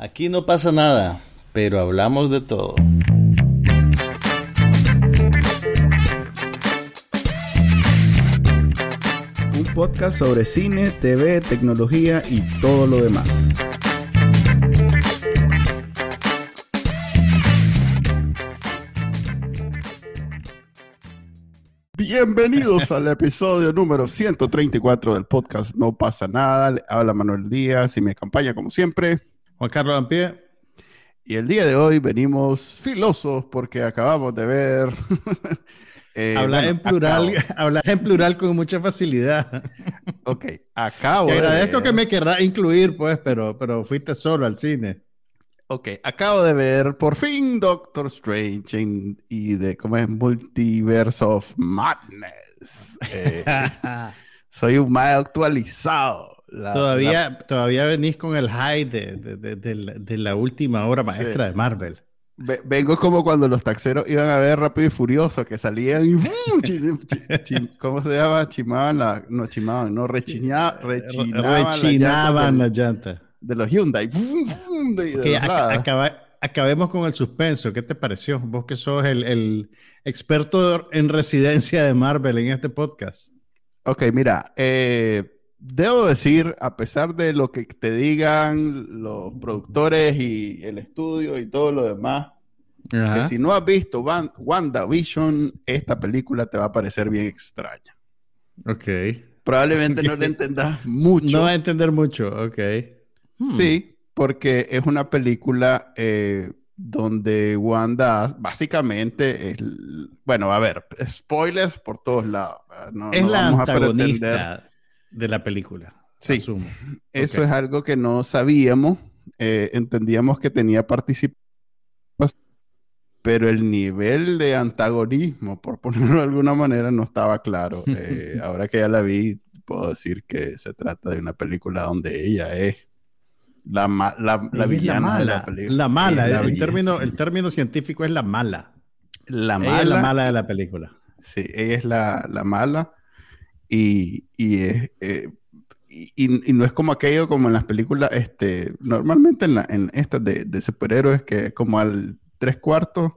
Aquí no pasa nada, pero hablamos de todo. Un podcast sobre cine, TV, tecnología y todo lo demás. Bienvenidos al episodio número 134 del podcast No pasa nada. Le habla Manuel Díaz y me acompaña como siempre. Juan Carlos Ampie. Y el día de hoy venimos filosos porque acabamos de ver. eh, hablar en plural, hablar en plural con mucha facilidad. Ok, acabo. Te agradezco que me querrás incluir, pues, pero, pero fuiste solo al cine. Ok, acabo de ver por fin Doctor Strange y de cómo es Multiverse of Madness. Eh, soy un más actualizado. Todavía, todavía venís con el high de, de, de, la, última obra maestra de Marvel. Vengo como cuando los taxeros iban a ver Rápido y Furioso, que salían y ¿cómo se llama? Chimaban la, no chimaban, no, rechinaban, rechinaban, la llanta de los Hyundai. acabemos con el suspenso. ¿Qué te pareció? Vos que sos el, el, experto en residencia de Marvel en este podcast. Ok, mira, eh, debo decir, a pesar de lo que te digan los productores y el estudio y todo lo demás, que si no has visto WandaVision, esta película te va a parecer bien extraña. Ok. Probablemente no le entendas mucho. No va a entender mucho, ok. Hmm. Sí, porque es una película eh, donde Wanda básicamente es, bueno, a ver, spoilers por todos lados. es la antagonista de la película. Sí, eso es algo que no sabíamos. Eh, entendíamos que tenía participación, pero el nivel de antagonismo, por ponerlo de alguna manera, no estaba claro. Eh, ahora que ya la vi, puedo decir que se trata de una película donde ella es la, la, la villana mala, de la película. La mala, el, término, el término científico es la mala. La mala. es la mala de la película. Sí, ella es la, la mala. Y, y, es, eh, y, y, no es como aquello como en las películas, este, normalmente en, la, en estas de, de superhéroes que como al tres cuartos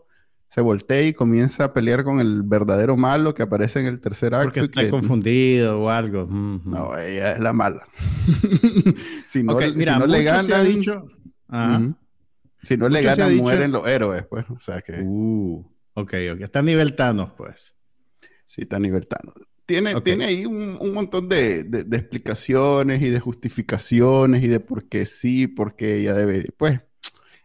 se voltea y comienza a pelear con el verdadero malo que aparece en el tercer acto. Porque está confundido o algo. No, ella es la mala. si no, mira, si no le ganan... dicho... Si no le ganan, mueren los héroes, pues. O sea que... Uh, ok, ok. Está nivel Thanos, pues. Sí, está nivel Thanos. Tiene, tiene ahí un, un montón de, de, de, explicaciones y de justificaciones y de por qué sí, por qué ella debe... Pues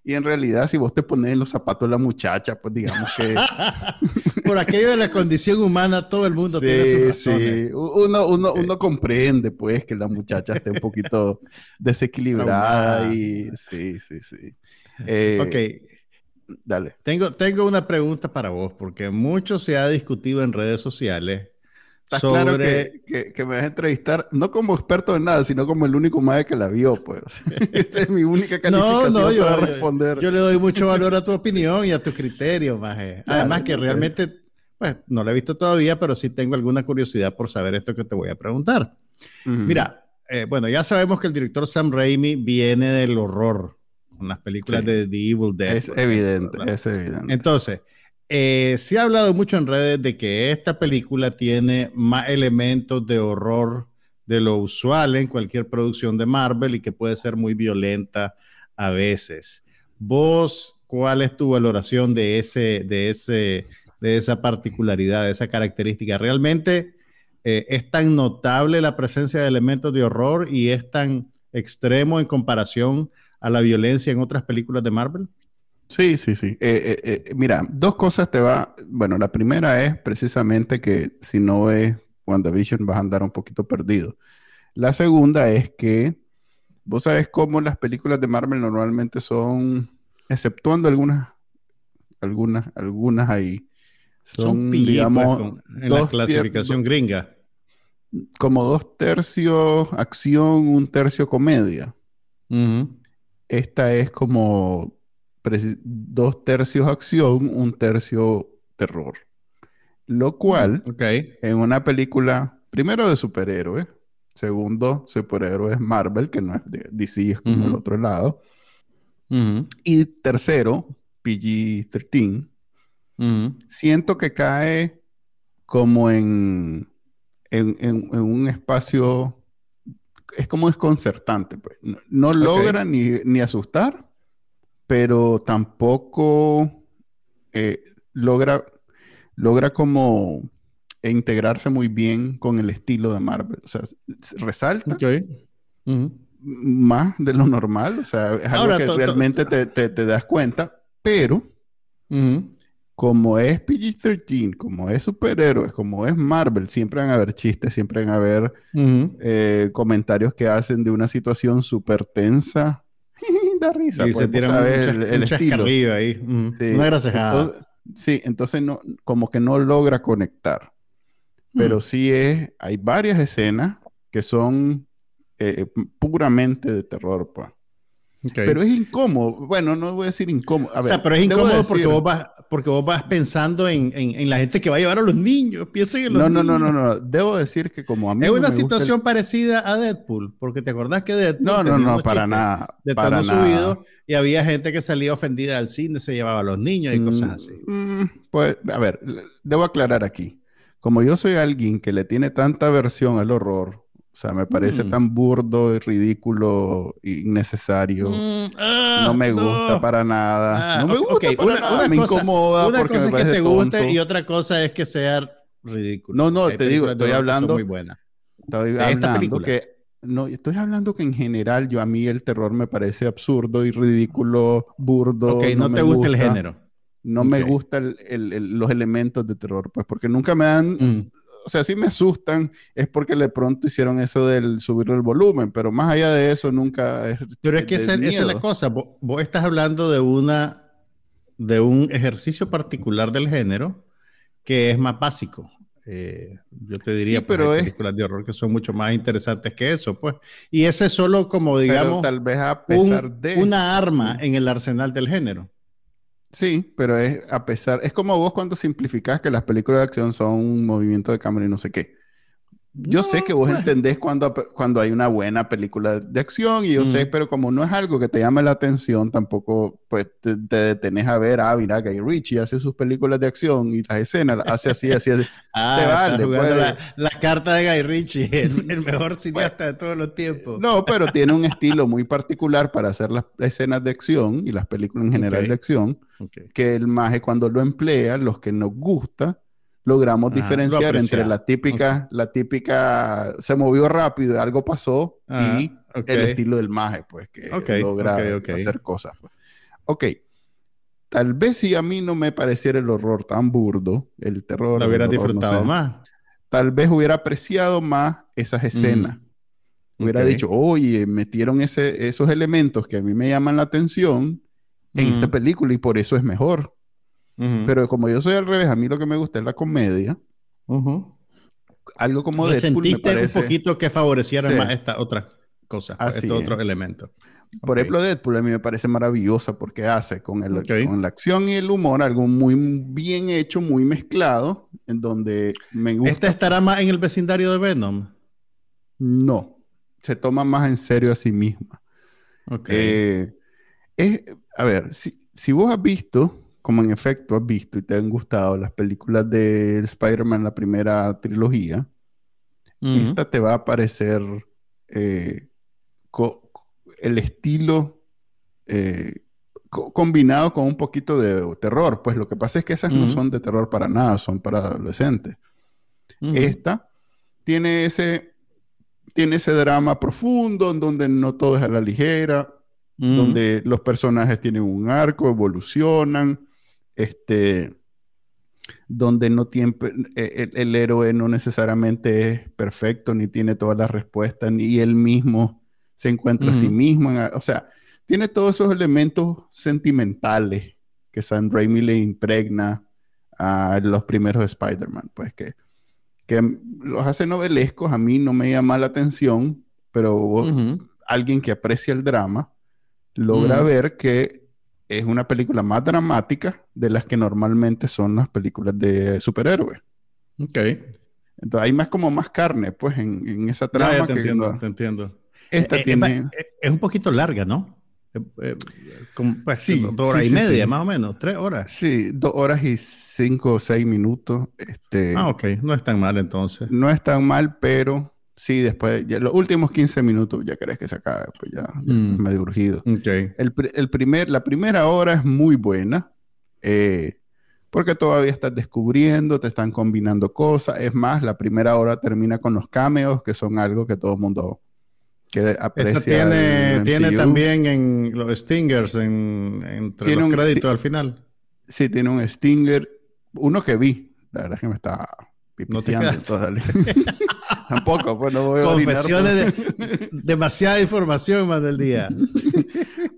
y en realidad, si vos te pones en los zapatos de la muchacha, pues digamos que... Por aquello de la condición humana, todo el mundo tiene sus razones. Sí, uno, uno, uno, comprende, pues, que la muchacha esté un poquito desequilibrada y... Sí, sí, sí. Eh, ok. Dale. Tengo, tengo una pregunta para vos, porque mucho se ha discutido en redes sociales Está claro que, que, me vas a entrevistar, no como experto en nada, sino como el único madre que la vio, pues. Esa es mi única calificación no, no, yo, para responder. Yo, le doy mucho valor a tu opinión y a tu criterio, maje. Además que realmente, pues, no la he visto todavía, pero sí tengo alguna curiosidad por saber esto que te voy a preguntar. Mira, eh, bueno, ya sabemos que el director Sam Raimi viene del horror con las películas de The Evil Dead. Es evidente, es evidente. Entonces, eh, se ha hablado mucho en redes de que esta película tiene más elementos de horror de lo usual en cualquier producción de Marvel y que puede ser muy violenta a veces. ¿Vos cuál es tu valoración de, ese, de, ese, de esa particularidad, de esa característica? ¿Realmente eh, es tan notable la presencia de elementos de horror y es tan extremo en comparación a la violencia en otras películas de Marvel? Sí, sí, sí. Eh, eh, eh, mira, dos cosas te va. Bueno, la primera es precisamente que si no ves WandaVision vas a andar un poquito perdido. La segunda es que vos sabes cómo las películas de Marvel normalmente son, exceptuando algunas, algunas, algunas ahí. Son, digamos, en la clasificación gringa. Como dos tercios acción, un tercio comedia. Esta es como dos tercios acción, un tercio terror. Lo cual, en una película, primero de superhéroes, segundo, superhéroes Marvel, que no es de DC, es como el otro lado, Y tercero, PG-13. Siento que cae como en, en, un espacio, es como desconcertante. Pues. No, logra ni, asustar, pero tampoco eh, logra, logra como integrarse muy bien con el estilo de Marvel. O sea, resalta más de lo normal. O sea, es algo que realmente te, das cuenta, pero como es PG-13, como es superhéroes, como es Marvel, siempre van a haber chistes, siempre van a haber eh, comentarios que hacen de una situación súper tensa. Da risa. Y pues, se tiran el, el estilo. ahí. Sí. Entonces, sí, entonces no, como que no logra conectar. Pero sí es, hay varias escenas que son eh, puramente de terror, Pero es incómodo. Bueno, no voy a decir incómodo. o sea, pero es incómodo porque, vos vas, porque vos vas pensando en, en, la gente que va a llevar a los niños. Piensen en los no, niños. No, no, no, no. Debo decir que como a mí. Es una situación parecida a Deadpool. Porque te acordás que Deadpool. No, no, no, para nada. De para nada. subido y había gente que salía ofendida al cine, se llevaba a los niños y cosas así. Mm, mm, pues, a ver, debo aclarar aquí. Como yo soy alguien que le tiene tanta aversión al horror, o sea, me parece mm. tan burdo y ridículo, innecesario. Mm, ah, no me gusta para nada. Ah, no me gusta para una, nada. me incomoda una cosa es que te guste y otra cosa es que sea ridículo. No, no, te digo, estoy hablando. Muy buena. Estoy hablando que no, estoy hablando que en general yo a mí el terror me parece absurdo y ridículo, burdo. Ok, no, te gusta, el género. No me gustan los elementos de terror, pues porque nunca me dan mm o sea, si me asustan, es porque de pronto hicieron eso del subir el volumen, pero más allá de eso nunca es. Pero es que esa, es la cosa. Vos, estás hablando de una de un ejercicio particular del género que es más básico. Eh, yo te diría, sí, pero hay películas de horror que son mucho más interesantes que eso, pues. Y ese es solo como, digamos, tal vez a pesar de una arma en el arsenal del género. Sí, pero es a pesar, es como vos cuando simplificás que las películas de acción son un movimiento de cámara y no sé qué. Yo sé que vos pues. entendés cuando, cuando hay una buena película de acción y yo sé, pero como no es algo que te llame la atención, tampoco pues te, te detenés a ver, ah, mira, Guy Ritchie hace sus películas de acción y las escenas hace así, así, así. ah, te vale. Pues. La, la, carta de Guy Ritchie, el, mejor cineasta de todos los tiempos. No, pero tiene un estilo muy particular para hacer las escenas de acción y las películas en general de acción, que el maje cuando lo emplea, los que nos gusta, logramos diferenciar entre la típica, la típica, se movió rápido y algo pasó y el estilo del maje, pues, que logra hacer cosas. Pues. Ok, tal vez si a mí no me pareciera el horror tan burdo, el terror. Lo hubiera disfrutado más. Tal vez hubiera apreciado más esas escenas. Hubiera dicho, oye, metieron ese, esos elementos que a mí me llaman la atención en esta película y por eso es mejor. Pero como yo soy al revés, a mí lo que me gusta es la comedia. Algo como de sentiste un poquito que favoreciera más esta otra cosa, este otro elemento. Por ejemplo, Deadpool a mí me parece maravillosa porque hace con, el, con la acción y el humor algo muy bien hecho, muy mezclado, en donde me gusta. ¿Esta estará más en el vecindario de Venom? No, se toma más en serio a sí misma. Ok. Eh, es, a ver, si, si vos has visto como en efecto has visto y te han gustado las películas de Spider-Man, la primera trilogía, esta te va a parecer eh, el estilo eh, combinado con un poquito de terror. Pues lo que pasa es que esas no son de terror para nada, son para adolescentes. Esta tiene ese, tiene ese drama profundo en donde no todo es a la ligera, donde los personajes tienen un arco, evolucionan, este, donde no tiene, eh, el, héroe no necesariamente es perfecto, ni tiene todas las respuestas, ni él mismo se encuentra a sí mismo. o sea, tiene todos esos elementos sentimentales que Sam Raimi le impregna a los primeros Spider-Man, pues que, que los hace novelescos, a mí no me llama la atención, pero alguien que aprecia el drama logra ver que es una película más dramática de las que normalmente son las películas de superhéroes. Ok. Entonces hay más como más carne, pues, en, esa trama. te entiendo, te entiendo. Esta eh, eh, tiene... Es, un poquito larga, ¿no? eh, pues, sí, dos horas y media, más o menos, tres horas. Sí, dos horas y cinco o seis minutos. Este, ah, ok, no es tan mal entonces. No es tan mal, pero sí, después, los últimos 15 minutos ya crees que se acaba, pues ya, mm. medio urgido. Okay. El, el, primer, la primera hora es muy buena. Eh, porque todavía estás descubriendo, te están combinando cosas. Es más, la primera hora termina con los cameos, que son algo que todo el mundo que aprecia. tiene, tiene también en los Stingers, en, entre los créditos al final. Sí, tiene un Stinger, uno que vi. La verdad es que me está no te Tampoco, pues no voy a Confesiones de demasiada información más del día.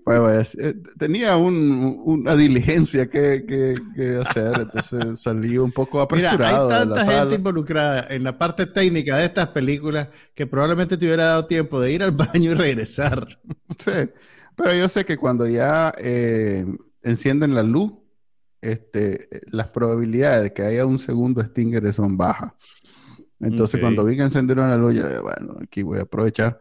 Pues, eh, tenía una diligencia que, que, hacer, entonces salí un poco apresurado. Mira, hay tanta gente involucrada en la parte técnica de estas películas que probablemente te hubiera dado tiempo de ir al baño y regresar. Sí, pero yo sé que cuando ya eh, encienden la luz, este, las probabilidades de que haya un segundo Stinger son bajas. Entonces, cuando vi que encendieron la luz, ya, bueno, aquí voy a aprovechar.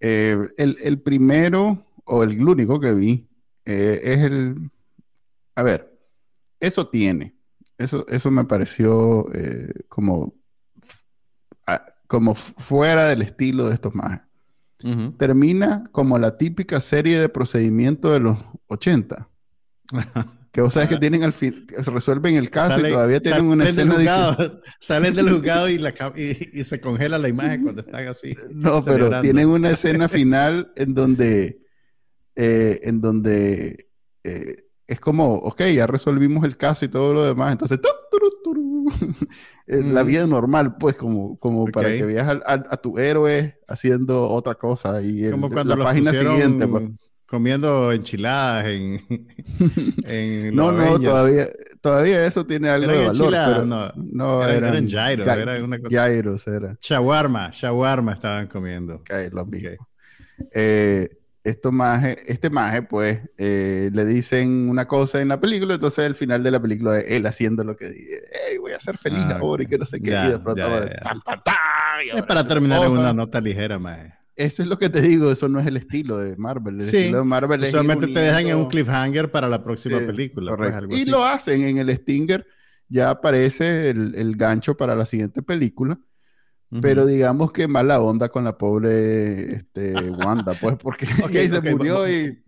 Eh, el, el, primero, o el único que vi, eh, es el. A ver, eso tiene. Eso, eso me pareció eh, como, como fuera del estilo de estos más. Termina como la típica serie de procedimiento de los 80. Que vos sabes que tienen al fin, resuelven el caso y todavía tienen una escena Salen del juzgado y, la, y, se congela la imagen cuando están así. No, pero tienen una escena final en donde, eh, en donde eh, es como, ok, ya resolvimos el caso y todo lo demás, entonces la vida normal, pues, como, como para que veas a, tu héroe haciendo otra cosa y en, la página siguiente, pues comiendo enchiladas en, No, no, todavía, todavía eso tiene algo de valor, pero no, no eran, eran gyros, era una cosa. Gyros era. Shawarma, shawarma estaban comiendo. Okay, lo mismo. Eh, esto maje, este maje, pues, eh, le dicen una cosa en la película, entonces al final de la película es él haciendo lo que dice, hey, voy a ser feliz ah, ahora y que no sé qué, y de pronto es para terminar en una nota ligera, maje eso es lo que te digo, eso no es el estilo de Marvel. El sí, estilo de Marvel es solamente te dejan en un cliffhanger para la próxima película. Pues, y lo hacen en el Stinger, ya aparece el, gancho para la siguiente película. Pero digamos que mala onda con la pobre este, Wanda, pues, porque okay, se murió y.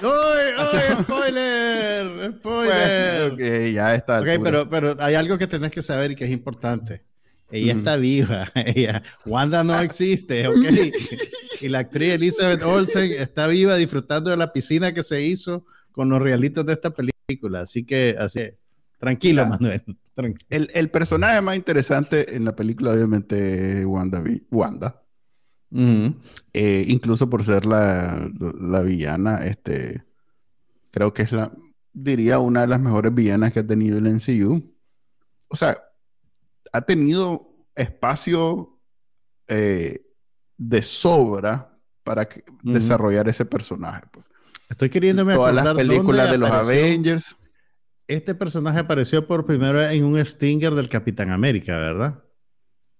¡Uy, spoiler! ¡Spoiler! ok, ya está. Ok, pero, pero hay algo que tenés que saber y que es importante. Ella está viva. Ella, Wanda no existe, ¿ok? y la actriz Elizabeth Olsen está viva disfrutando de la piscina que se hizo con los realitos de esta película. Así que, así, tranquilo, Manuel. El, personaje más interesante en la película, obviamente, Wanda. Wanda. Eh, incluso por ser la, la, villana, este, creo que es la, diría, una de las mejores villanas que ha tenido el MCU. O sea, ha tenido espacio eh, de sobra para desarrollar ese personaje. Pues. Estoy queriéndome Todas las películas de los Avengers. Este personaje apareció por primera vez en un Stinger del Capitán América, ¿verdad?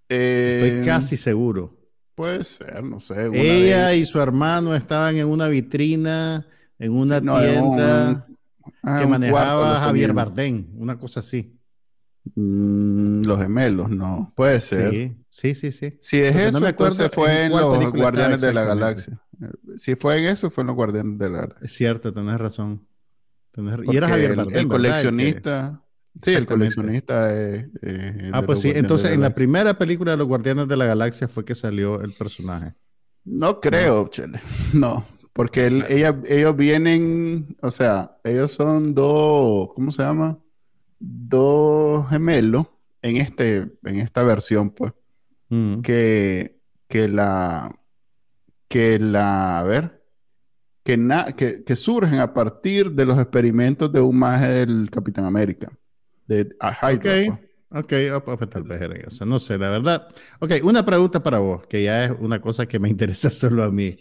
Estoy eh, casi seguro. Puede ser, no sé. Ella y su hermano estaban en una vitrina, en una tienda ah, que manejaba Javier Bardem, una cosa así. Mm, los gemelos, no. Puede ser. Sí, sí, sí. Si es eso, entonces fue en, los Guardianes de la Galaxia. Si fue en eso, fue en los Guardianes de la Galaxia. Es cierto, tenés razón. y era Javier Bardem, el, coleccionista. Sí, el coleccionista es. ah, pues sí. Entonces, en la primera película de los Guardianes de la Galaxia fue que salió el personaje. No creo, no. Chele. No, porque ella, ellos vienen, o sea, ellos son dos, ¿cómo se llama? Dos gemelos en, este, en esta versión, pues, mm. que, que la, que la, a ver, que, que, surgen a partir de los experimentos de un maje del Capitán América, de Hydra. Ok, okay. pues tal vez era eso. No sé, la verdad. Ok, una pregunta para vos, que ya es una cosa que me interesa solo a mí.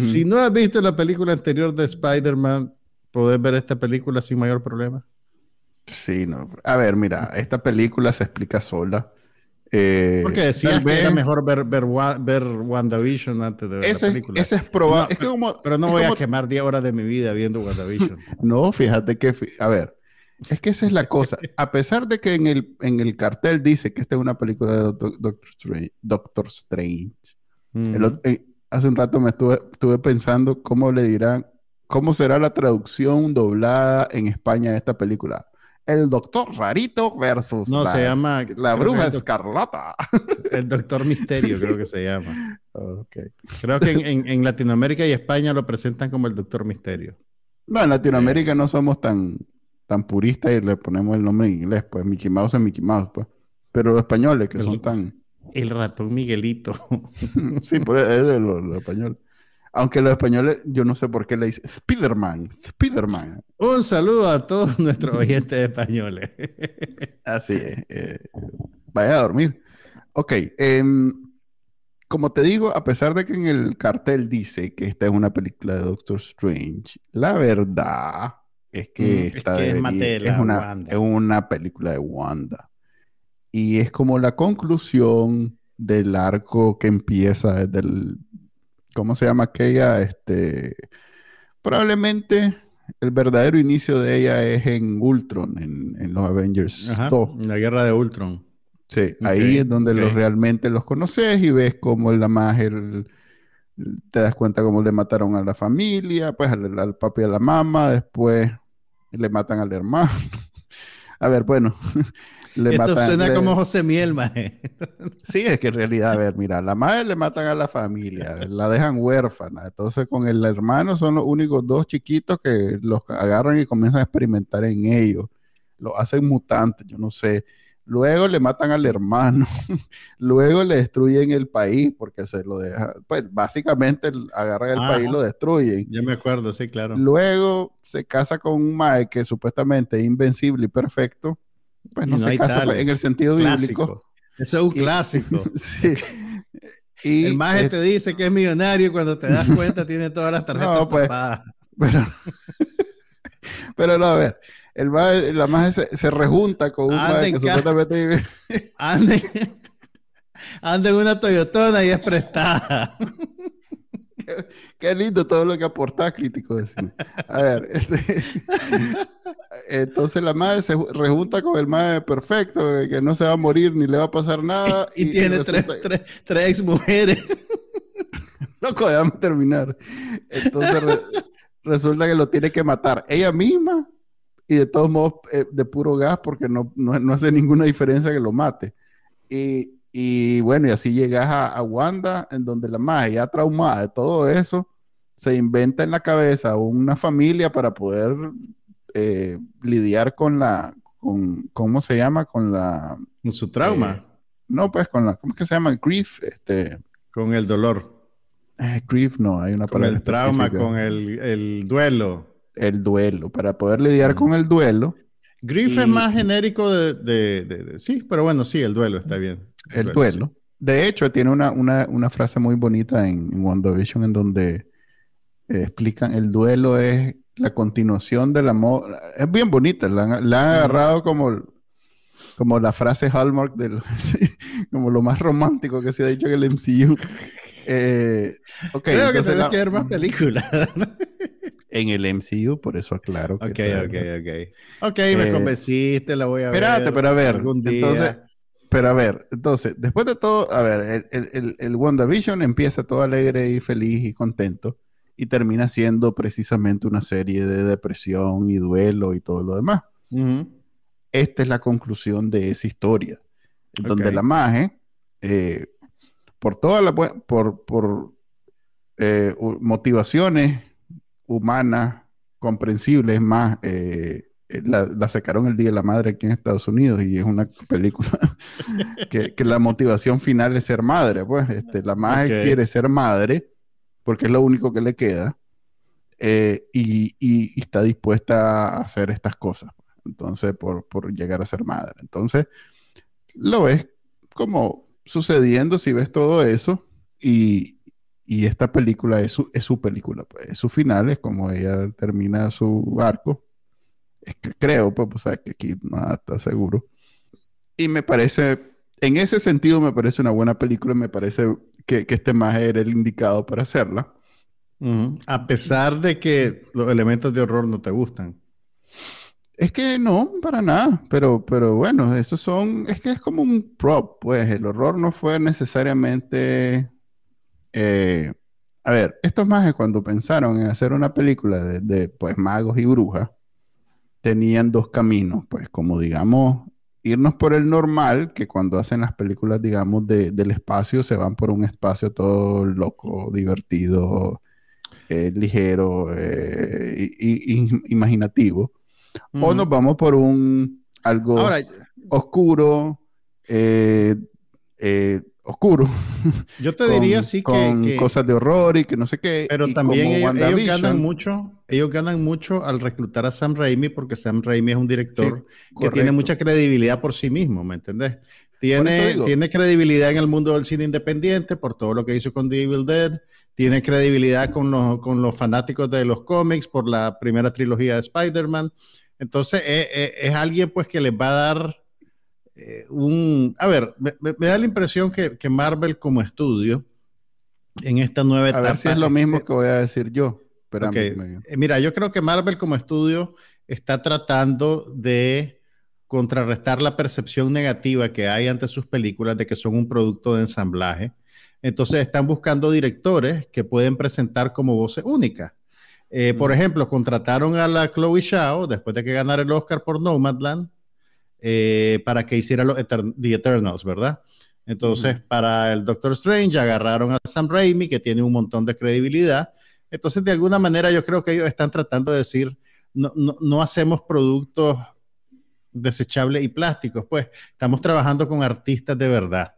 Si no has visto la película anterior de Spider-Man, ¿podés ver esta película sin mayor problema? Sí, no. A ver, mira, esta película se explica sola. Eh, Porque decías que era mejor ver, ver, ver, WandaVision antes de ver esa la película. Es, esa es probable. pero, pero, no voy a quemar 10 horas de mi vida viendo WandaVision. no, fíjate que, a ver, es que esa es la cosa. A pesar de que en el, en el cartel dice que esta es una película de Doctor, Strange, Doctor Strange eh, hace un rato me estuve, estuve pensando cómo le dirán, cómo será la traducción doblada en España de esta película el doctor rarito versus no, se llama, la bruja escarlata. El doctor misterio creo que se llama. Okay. Creo que en, en, Latinoamérica y España lo presentan como el doctor misterio. No, en Latinoamérica no somos tan, tan puristas y le ponemos el nombre en inglés, pues Mickey Mouse es Mickey Mouse, pues. Pero los españoles que son tan... El ratón Miguelito. sí, por eso es de los españoles. Aunque los españoles, yo no sé por qué le dicen Spiderman, Spiderman. Un saludo a todos nuestros oyentes españoles. Así es. Eh, vaya a dormir. Ok. Em, como te digo, a pesar de que en el cartel dice que esta es una película de Doctor Strange, la verdad es que mm, esta es, una, es una película de Wanda. Y es como la conclusión del arco que empieza desde el ¿cómo se llama aquella? Este, probablemente el verdadero inicio de ella es en Ultron, en, los Avengers En la guerra de Ultron. Sí, ahí es donde los, realmente los conoces y ves cómo la más te das cuenta cómo le mataron a la familia, pues al, al papi y a la mamá, después le matan al hermano. a ver, bueno, le Esto suena como José Miel, maje. Sí, es que en realidad, a ver, mira, la madre le matan a la familia, la dejan huérfana. Entonces, con el hermano son los únicos dos chiquitos que los agarran y comienzan a experimentar en ellos. Lo hacen mutantes, yo no sé. Luego le matan al hermano. Luego le destruyen el país porque se lo deja. Pues básicamente agarran el país y lo destruyen. Ya me acuerdo, sí, claro. Luego se casa con un Mae que supuestamente es invencible y perfecto pues no, se casa pues, en el sentido bíblico. Eso es un clásico. sí. Y el maje te dice que es millonario y cuando te das cuenta tiene todas las tarjetas no, pues, pero, pero no, a ver. El la maje se, se, rejunta con un maje que supuestamente vive. Ande, ande en una Toyotona y es prestada. Qué, lindo todo lo que aporta crítico A ver, este, entonces la madre se rejunta con el madre perfecto, que no se va a morir ni le va a pasar nada. Y, tiene tres, tres, ex mujeres. Loco, déjame terminar. Entonces resulta que lo tiene que matar ella misma y de todos modos eh, de puro gas porque no, no, hace ninguna diferencia que lo mate. Y, y bueno, y así llegas a, Wanda, en donde la magia ya traumada de todo eso, se inventa en la cabeza una familia para poder eh, lidiar con la, con, ¿cómo se llama? Con la... Con su trauma. Eh, no, pues con la, ¿cómo es que se llama? Grief, este... Con el dolor. Eh, grief, no, hay una palabra. Con el trauma, con el, el, duelo. El duelo, para poder lidiar con el duelo. Grief es más genérico de, de, Sí, pero bueno, sí, el duelo está bien. El duelo. De hecho, tiene una, frase muy bonita en, WandaVision en donde eh, explican el duelo es la continuación del amor. Es bien bonita, la, han agarrado como, como la frase hallmark, del, como lo más romántico que se ha dicho en el MCU. Eh, Creo que se que ver más películas. en el MCU, por eso aclaro. Que ok, ok, ok. Ok, me eh, convenciste, la voy a ver. Espérate, pero a ver. Entonces, pero a ver, entonces, después de todo, a ver, el, el, el, WandaVision empieza todo alegre y feliz y contento y termina siendo precisamente una serie de depresión y duelo y todo lo demás. Esta es la conclusión de esa historia, en donde la magia, eh, por todas las por, por eh, motivaciones humanas comprensibles más eh, la, la, sacaron el Día de la Madre aquí en Estados Unidos y es una película que, que, la motivación final es ser madre. Pues este, la madre quiere ser madre porque es lo único que le queda eh, y, y, está dispuesta a hacer estas cosas. Entonces, por, por, llegar a ser madre. Entonces, lo ves como sucediendo si ves todo eso y, y esta película es su, es su película, pues, es su final, es como ella termina su arco es que creo, pues, pues que aquí nada está seguro. Y me parece en ese sentido me parece una buena película y me parece que, que este más era el indicado para hacerla. A pesar de que los elementos de horror no te gustan. Es que no, para nada, pero, pero bueno, esos son, es que es como un prop, pues el horror no fue necesariamente... Eh, a ver, estos mages cuando pensaron en hacer una película de, de, pues magos y brujas, tenían dos caminos, pues como digamos, irnos por el normal, que cuando hacen las películas, digamos, de, del espacio, se van por un espacio todo loco, divertido, eh, ligero, eh, imaginativo. O nos vamos por un algo oscuro, eh, oscuro. Yo te diría sí que, cosas de horror y que no sé qué. Pero también ellos, ganan mucho, ellos ganan mucho al reclutar a Sam Raimi porque Sam Raimi es un director que tiene mucha credibilidad por sí mismo, ¿me entendés? Tiene, tiene credibilidad en el mundo del cine independiente por todo lo que hizo con The Evil Dead, tiene credibilidad con los, con los fanáticos de los cómics por la primera trilogía de Spider-Man. Entonces es, alguien pues que les va a dar eh, un... A ver, me, da la impresión que, Marvel como estudio en esta nueva etapa... A ver si es lo mismo que voy a decir yo. Eh, mira, yo creo que Marvel como estudio está tratando de contrarrestar la percepción negativa que hay ante sus películas de que son un producto de ensamblaje. Entonces están buscando directores que pueden presentar como voces únicas. Eh, por ejemplo, contrataron a la Chloe Shao después de que ganara el Oscar por Nomadland eh, para que hiciera los The Eternals, ¿verdad? Entonces, para el Doctor Strange agarraron a Sam Raimi, que tiene un montón de credibilidad. Entonces, de alguna manera, yo creo que ellos están tratando de decir, no, no, no hacemos productos desechables y plásticos, pues estamos trabajando con artistas de verdad.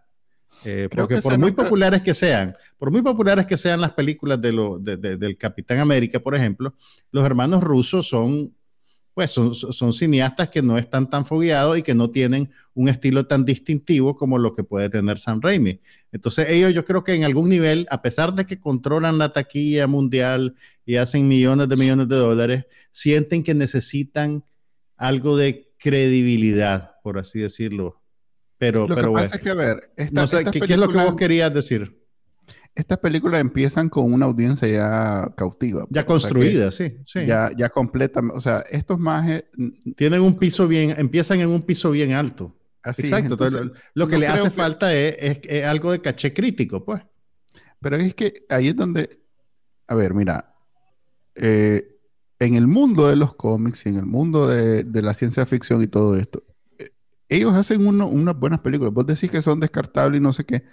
Eh, porque por muy populares que sean, por muy populares que sean las películas de lo, del Capitán América, por ejemplo, los hermanos rusos son, pues son, son, cineastas que no están tan fogueados y que no tienen un estilo tan distintivo como lo que puede tener Sam Raimi. Entonces ellos yo creo que en algún nivel, a pesar de que controlan la taquilla mundial y hacen millones de millones de dólares, sienten que necesitan algo de credibilidad, por así decirlo, pero, lo que pasa es que, a ver, no sé, ¿qué, es lo que vos querías decir? Estas películas empiezan con una audiencia ya cautiva. Ya pues, construida, sí, sí. Ya, ya completa. O sea, estos más... Tienen un piso bien, empiezan en un piso bien alto. Así Exacto. lo, que le hace falta es, algo de caché crítico, pues. Pero es que ahí es donde... A ver, mira. Eh, en el mundo de los cómics y en el mundo de, de la ciencia ficción y todo esto, ellos hacen unas buenas películas. Vos decís que son descartables y no sé qué.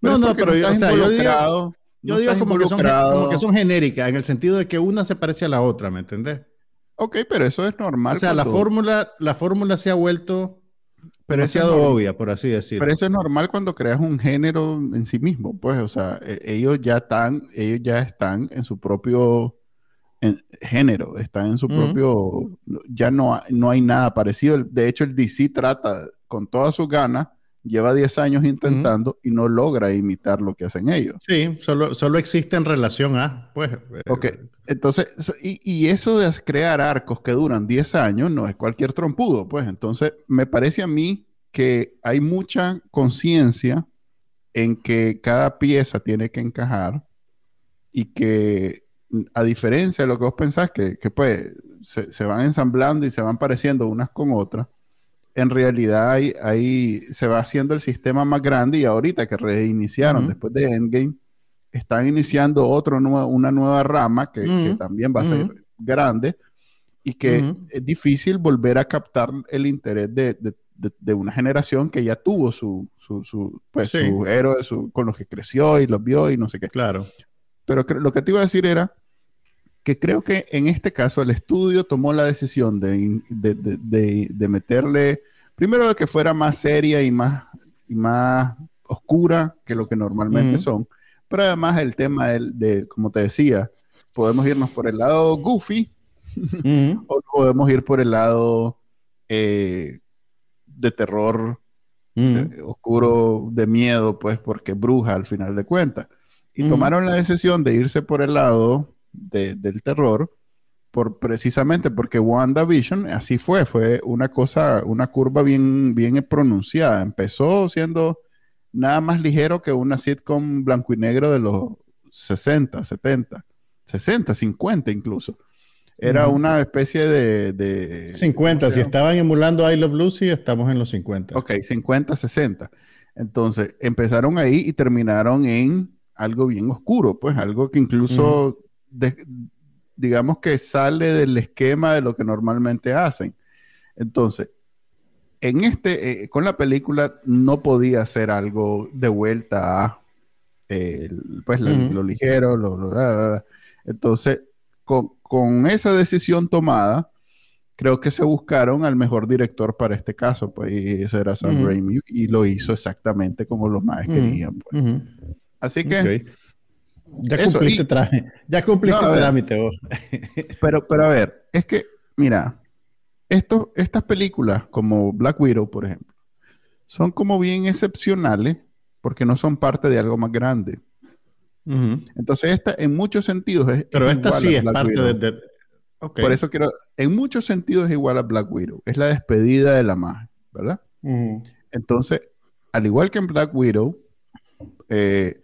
no, no, pero yo, o sea, yo digo, yo digo como, que son, como que son genéricas, en el sentido de que una se parece a la otra, ¿me entendés? Ok, pero eso es normal. O sea, la fórmula, la fórmula se ha vuelto demasiado obvia, por así decirlo. Pero eso es normal cuando creas un género en sí mismo, pues, o sea, e, ellos ya están, ellos ya están en su propio género, está en su propio, ya no, no hay nada parecido. De hecho, el DC trata con todas sus ganas, lleva 10 años intentando y no logra imitar lo que hacen ellos. Sí, solo, solo existe en relación a, pues... Eh, ok, entonces, y, y, eso de crear arcos que duran 10 años no es cualquier trompudo, pues entonces me parece a mí que hay mucha conciencia en que cada pieza tiene que encajar y que a diferencia de lo que vos pensás, que, que pues se, van ensamblando y se van pareciendo unas con otras, en realidad ahí, se va haciendo el sistema más grande y ahorita que reiniciaron después de Endgame, están iniciando otro una nueva rama que, también va a ser grande y que es difícil volver a captar el interés de, una generación que ya tuvo su, su, pues, su héroe con los que creció y los vio y no sé qué. Claro. Pero lo que te iba a decir era que creo que en este caso el estudio tomó la decisión de, de, meterle, primero de que fuera más seria y más, y más oscura que lo que normalmente son, pero además el tema de, como te decía, podemos irnos por el lado goofy o podemos ir por el lado eh, de terror eh, oscuro, de miedo, pues porque bruja al final de cuentas. Y tomaron la decisión de irse por el lado del terror por precisamente porque WandaVision así fue, fue una cosa, una curva bien, bien pronunciada. Empezó siendo nada más ligero que una sitcom blanco y negro de los 60, 70, 60, 50 incluso. Era una especie de... 50, si estaban emulando I Love Lucy, estamos en los 50. Ok, 50, 60. Entonces, empezaron ahí y terminaron en algo bien oscuro, pues algo que incluso digamos que sale del esquema de lo que normalmente hacen. Entonces, en este, eh, con la película no podía hacer algo de vuelta a pues lo ligero, lo, entonces con, con, esa decisión tomada, creo que se buscaron al mejor director para este caso, pues y ese era Sam Raimi y lo hizo exactamente como los más querían. Pues. Así que ya cumpliste, traje, ya cumpliste trámite vos. pero, pero a ver, es que, mira, esto, estas películas como Black Widow, por ejemplo, son como bien excepcionales porque no son parte de algo más grande. Entonces, esta en muchos sentidos es. Pero esta sí es parte de. Por eso quiero. En muchos sentidos es igual a Black Widow. Es la despedida de la magia, ¿verdad? Entonces, al igual que en Black Widow, eh,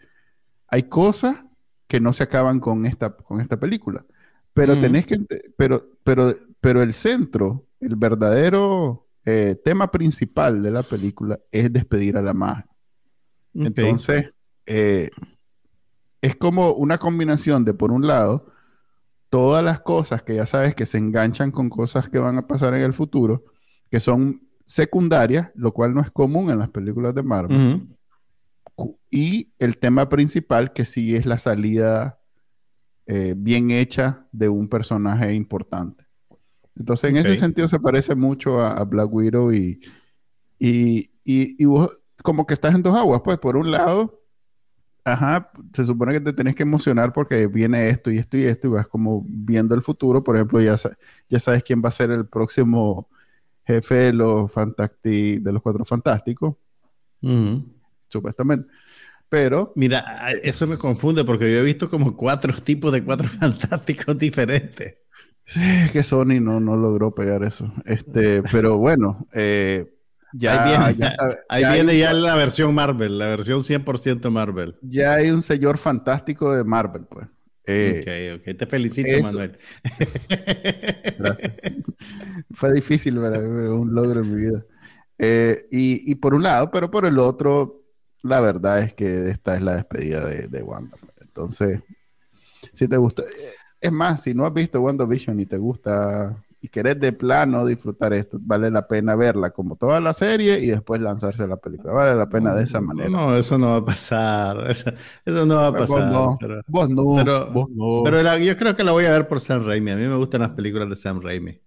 hay cosas que no se acaban con esta, con esta película. Pero tenés que, pero, pero, pero el centro, el verdadero eh, tema principal de la película es despedir a la magia. Entonces, eh, es como una combinación de, por un lado, todas las cosas que ya sabes que se enganchan con cosas que van a pasar en el futuro, que son secundarias, lo cual no es común en las películas de Marvel y el tema principal que sí es la salida eh, bien hecha de un personaje importante. Entonces, en ese sentido se parece mucho a, Black Widow y, y, y, vos como que estás en dos aguas, pues por un lado, ajá, se supone que te tenés que emocionar porque viene esto y esto y esto y vas como viendo el futuro, por ejemplo, ya, ya sabes quién va a ser el próximo jefe de los, de los Cuatro Fantásticos supuestamente. Pero. Mira, eso me confunde porque yo he visto como cuatro tipos de cuatro fantásticos diferentes. Sí, que Sony no, no logró pegar eso. Este, pero bueno, eh, ya, ahí viene ya, ahí viene ya la versión Marvel, la versión 100% Marvel. Ya hay un señor fantástico de Marvel, pues. Eh, ok, ok, te felicito, Manuel. Gracias. Fue difícil, pero un logro en mi vida. Eh, y, y, por un lado, pero por el otro, la verdad es que esta es la despedida de, Wanda. Entonces, si te gusta, es más, si no has visto WandaVision y te gusta y querés de plano disfrutar esto, vale la pena verla como toda la serie y después lanzarse la película. Vale la pena de esa manera. No, eso no va a pasar. Eso, no va a pasar. Vos no. Pero, vos no. pero, yo creo que la voy a ver por Sam Raimi. A mí me gustan las películas de Sam Raimi.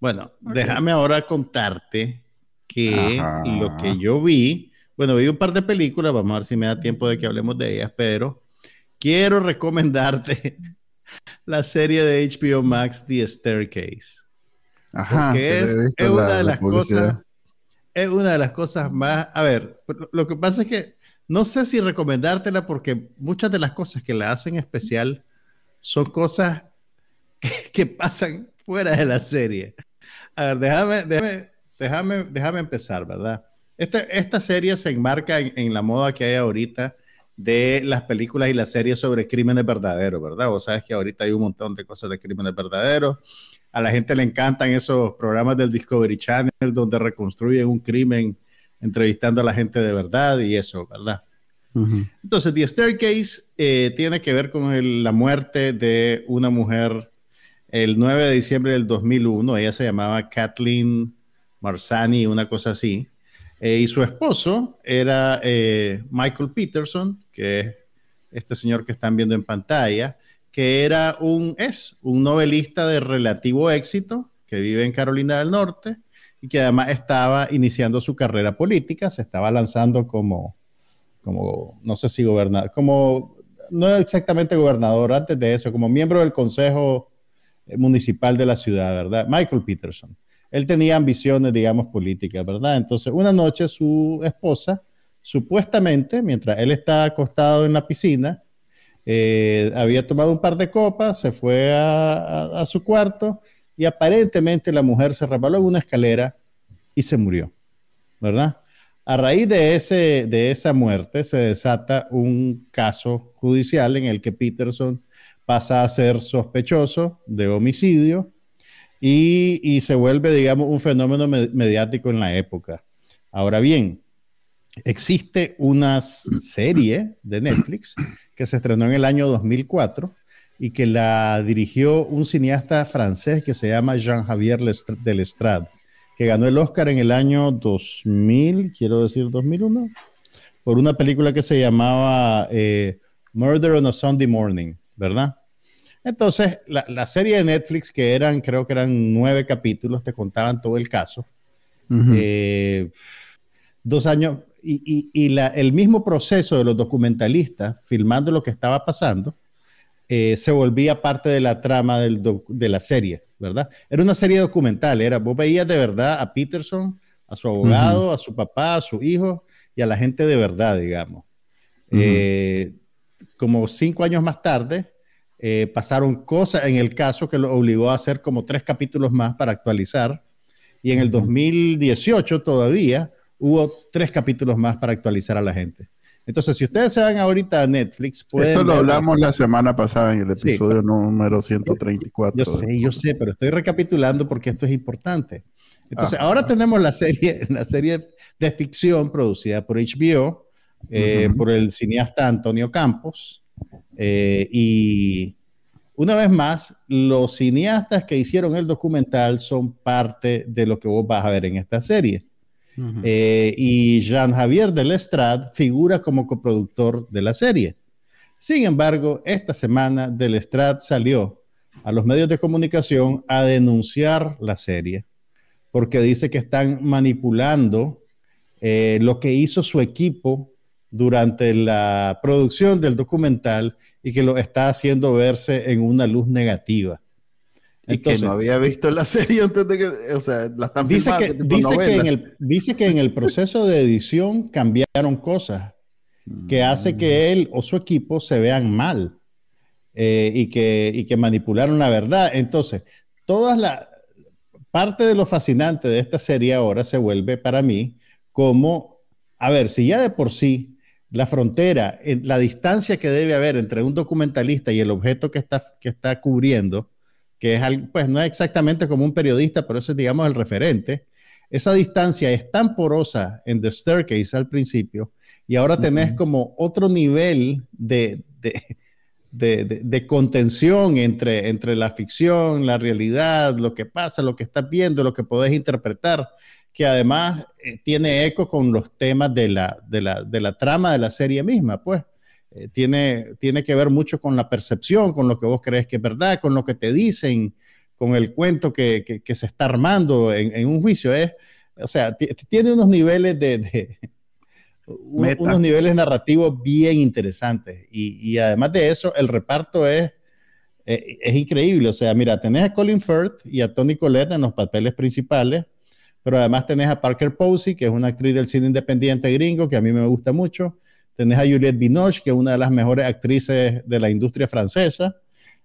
Bueno, déjame ahora contarte que lo que yo vi bueno, vi un par de películas, vamos a ver si me da tiempo de que hablemos de ellas, pero quiero recomendarte la serie de HBO Max, The Staircase. Ajá. Que es, una de las cosas. Es una de las cosas más. A ver, lo que pasa es que no sé si recomendártela porque muchas de las cosas que la hacen especial son cosas que, pasan fuera de la serie. A ver, déjame, déjame, déjame, déjame empezar, ¿verdad? Esta, serie se enmarca en, la moda que hay ahorita de las películas y las series sobre crímenes verdaderos, ¿verdad? Vos sabes que ahorita hay un montón de cosas de crímenes verdaderos. A la gente le encantan esos programas del Discovery Channel donde reconstruyen un crimen entrevistando a la gente de verdad y eso, ¿verdad? Entonces, The Staircase eh, tiene que ver con la muerte de una mujer el 9 de diciembre del 2001. Ella se llamaba Kathleen Marsani, una cosa así. Eh, y su esposo era eh, Michael Peterson, que es este señor que están viendo en pantalla, que era un, es un novelista de relativo éxito, que vive en Carolina del Norte y que además estaba iniciando su carrera política, se estaba lanzando como, como no sé si gobernador, como, no exactamente gobernador, antes de eso, como miembro del Consejo Municipal de la ciudad, ¿verdad? Michael Peterson él tenía ambiciones, digamos, políticas, ¿verdad? Entonces, una noche su esposa, supuestamente, mientras él está acostado en la piscina, eh, había tomado un par de copas, se fue a, su cuarto y aparentemente la mujer se resbaló en una escalera y se murió, ¿verdad? A raíz de, ese, de esa muerte se desata un caso judicial en el que Peterson pasa a ser sospechoso de homicidio y, se vuelve, digamos, un fenómeno mediático en la época. Ahora bien, existe una serie de Netflix que se estrenó en el año 2004 y que la dirigió un cineasta francés que se llama Jean-Javier Delestrade, que ganó el Oscar en el año 2000, quiero decir 2001, por una película que se llamaba eh, Murder on a Sunday Morning, ¿verdad? Entonces, la, serie de Netflix, que eran, creo que eran nueve capítulos, te contaban todo el caso. Eh, dos años, y, el mismo proceso de los documentalistas filmando lo que estaba pasando, eh, se volvía parte de la trama de la serie, ¿verdad? Era una serie documental, era, vos veías de verdad a Peterson, a su abogado, a su papá, a su hijo y a la gente de verdad, digamos. Eh, como cinco años más tarde, eh, pasaron cosas en el caso que lo obligó a hacer como tres capítulos más para actualizar. Y en el 2018 todavía hubo tres capítulos más para actualizar a la gente. Entonces, si ustedes se van ahorita a Netflix, pueden. Esto lo hablamos la semana pasada en el episodio número 134. Yo sé, yo sé, pero estoy recapitulando porque esto es importante. Entonces, ahora tenemos la serie, la serie de ficción producida por HBO, eh, por el cineasta Antonio Campos. Eh, y una vez más, los cineastas que hicieron el documental son parte de lo que vos vas a ver en esta serie. Eh, y Jean-Javier Delestrade figura como coproductor de la serie. Sin embargo, esta semana Delestrade salió a los medios de comunicación a denunciar la serie porque dice que están manipulando eh, lo que hizo su equipo durante la producción del documental y que lo está haciendo verse en una luz negativa. Y que no había visto la serie antes de que, o sea, la están dice que, dice que, en el, dice que en el proceso de edición cambiaron cosas que hace que él o su equipo se vean mal eh, y, que, y que manipularon la verdad. Entonces, toda la parte de lo fascinante de esta serie ahora se vuelve para mí como, a ver, si ya de por sí la frontera, la distancia que debe haber entre un documentalista y el objeto que está, que está cubriendo, que es algo, pues no es exactamente como un periodista, pero eso es, digamos, el referente. Esa distancia es tan porosa en The Staircase al principio, y ahora tenés como otro nivel de, de, contención entre, entre la ficción, la realidad, lo que pasa, lo que estás viendo, lo que podés interpretar que además eh, tiene eco con los temas de la, de la, de la trama de la serie misma, pues. Eh, tiene, tiene que ver mucho con la percepción, con lo que vos crees que es verdad, con lo que te dicen, con el cuento que, que, se está armando en, en, un juicio. Es, o sea, tiene unos niveles de, de unos niveles narrativos bien interesantes. Y, y, además de eso, el reparto es, eh, es increíble. O sea, mira, tenés a Colin Firth y a Tony Collette en los papeles principales pero además tenés a Parker Posey, que es una actriz del cine independiente gringo, que a mí me gusta mucho. Tenés a Juliette Binoche, que es una de las mejores actrices de la industria francesa.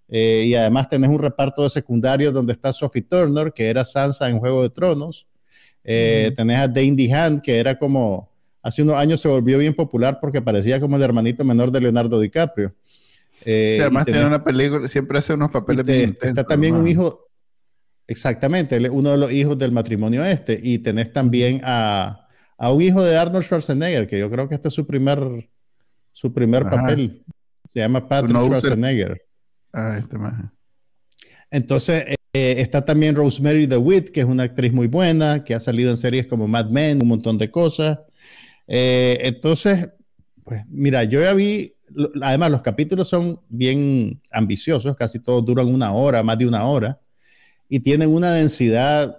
Eh, y además tenés un reparto de secundarios donde está Sophie Turner, que era Sansa en Juego de Tronos. Eh, tenés a Dane DeHaan, que era como, hace unos años se volvió bien popular porque parecía como el hermanito menor de Leonardo DiCaprio. Eh, además tiene una película, siempre hace unos papeles bien intensos. Está también un hijo, Exactamente, él es uno de los hijos del matrimonio este. Y tenés también a, un hijo de Arnold Schwarzenegger, que yo creo que este es su primer, su primer papel. Se llama Patrick Schwarzenegger. Ah, este más. Entonces, eh, está también Rosemary DeWitt, que es una actriz muy buena, que ha salido en series como Mad Men, un montón de cosas. Eh, entonces, pues mira, yo ya vi, además los capítulos son bien ambiciosos, casi todos duran una hora, más de una hora y tienen una densidad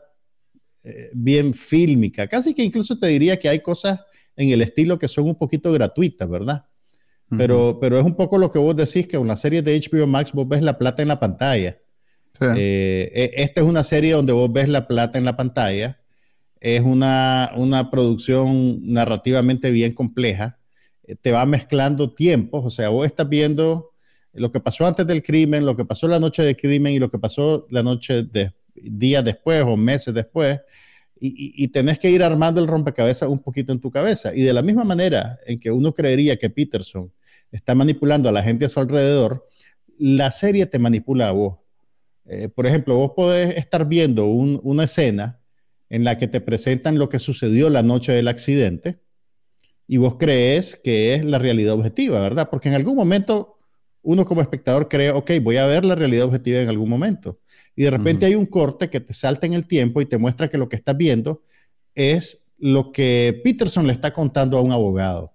eh, bien fílmica. Casi que incluso te diría que hay cosas en el estilo que son un poquito gratuitas, ¿verdad? pero, pero es un poco lo que vos decís, que con la serie de HBO Max vos ves la plata en la pantalla. Eh, e, esta es una serie donde vos ves la plata en la pantalla. Es una, una producción narrativamente bien compleja. Eh, te va mezclando tiempos, o sea, vos estás viendo lo que pasó antes del crimen, lo que pasó la noche del crimen y lo que pasó la noche de días después o meses después, y, tenés que ir armando el rompecabezas un poquito en tu cabeza. Y de la misma manera en que uno creería que Peterson está manipulando a la gente a su alrededor, la serie te manipula a vos. Eh, por ejemplo, vos podés estar viendo una escena en la que te presentan lo que sucedió la noche del accidente y vos crees que es la realidad objetiva, ¿verdad? Porque en algún momento uno como espectador cree, ok, voy a ver la realidad objetiva en algún momento. Y de repente hay un corte que te salta en el tiempo y te muestra que lo que estás viendo es lo que Peterson le está contando a un abogado,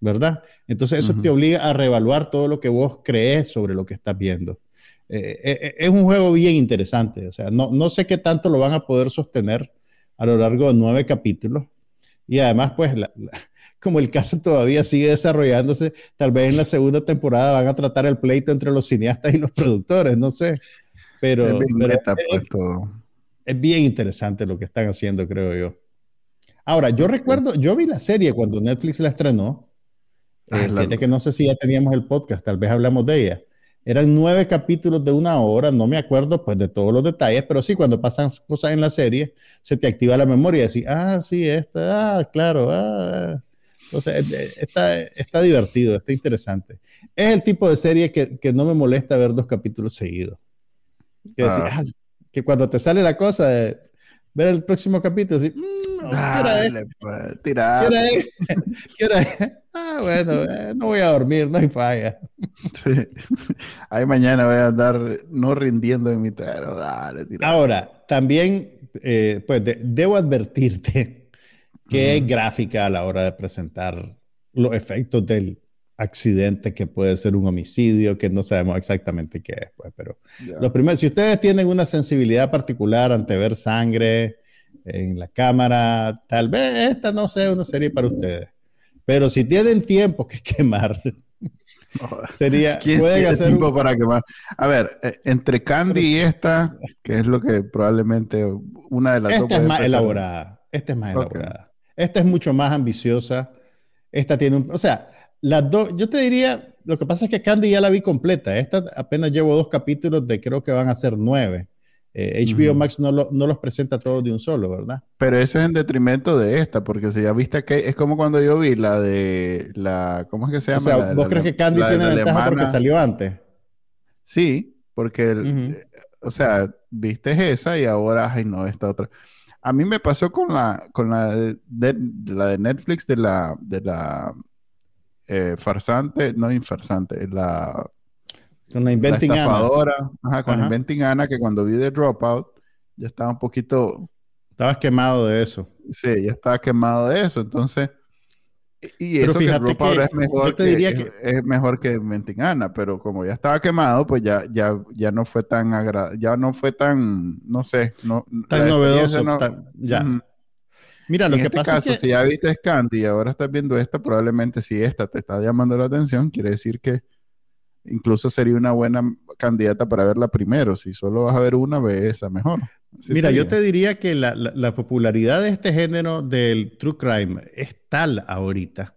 ¿verdad? Entonces eso te obliga a reevaluar todo lo que vos crees sobre lo que estás viendo. Eh, eh, eh, es un juego bien interesante, o sea, no, no sé qué tanto lo van a poder sostener a lo largo de nueve capítulos. Y además, pues, como el caso todavía sigue desarrollándose, tal vez en la segunda temporada van a tratar el pleito entre los cineastas y los productores, no sé. Pero, es bien, bien interesante lo que están haciendo, creo yo. Ahora, yo recuerdo, yo vi la serie cuando Netflix la estrenó. Ah, eh, que no sé si ya teníamos el podcast, tal vez hablamos de ella. Eran nueve capítulos de una hora, no me acuerdo pues de todos los detalles, pero sí, cuando pasan cosas en la serie, se te activa la memoria y decís, ah, sí, esta, ah, claro, ah. O sea, está, está divertido, está interesante. Es el tipo de serie que, que no me molesta ver dos capítulos seguidos. Que, ah. Ah, que cuando te sale la cosa de ver el próximo capítulo, así, mmm, Dale, pues, tirar. ¿Qué hora es? Ah, bueno, eh, no voy a dormir, no hay falla. Sí. Ahí mañana voy a andar no rindiendo en mi terreno. Dale, tira. Ahora, también, eh, pues debo advertirte que es gráfica a la hora de presentar los efectos del accidente que puede ser un homicidio, que no sabemos exactamente qué es, pues, pero lo primero, si ustedes tienen una sensibilidad particular ante ver sangre en la cámara, tal vez esta no sea una serie para ustedes, pero si tienen tiempo que quemar, sería, pueden hacer tiempo para quemar. A ver, eh, entre Candy y esta, que es lo que probablemente una de las esta dos es más elaborada, esta es más elaborada, esta es mucho más ambiciosa, esta tiene un, o sea, las dos, yo te diría, lo que pasa es que Candy ya la vi completa. Esta apenas llevo dos capítulos de creo que van a ser nueve. HBO eh, Max no, no, los presenta todos de un solo, ¿verdad? Pero eso es en detrimento de esta, porque si ya viste que es como cuando yo vi la de la, ¿cómo es que se llama? O sea, ¿vos crees que Candy tiene ventaja porque salió antes? Sí, porque, eh, o sea, viste esa y ahora, ay no, esta otra. A mí me pasó con la, con la de, la de Netflix de la, de la eh, farsante, no infarsante, la, con la Inventing estafadora, Ajá, con Inventing Anna, que cuando vi The Dropout ya estaba un poquito... Estabas quemado de eso. Sí, ya estaba quemado de eso, entonces... Y eso que es mejor que, Es, mejor que Inventing Anna, pero como ya estaba quemado, pues ya, ya, ya no fue tan ya no fue tan, no sé, no, tan novedoso, ya. Mira, lo en que este pasa caso, es que... si ya viste Scanty y ahora estás viendo esta, probablemente si esta te está llamando la atención, quiere decir que incluso sería una buena candidata para verla primero. Si solo vas a ver una, ve esa mejor. Mira, yo te diría que la, popularidad de este género del true crime es tal ahorita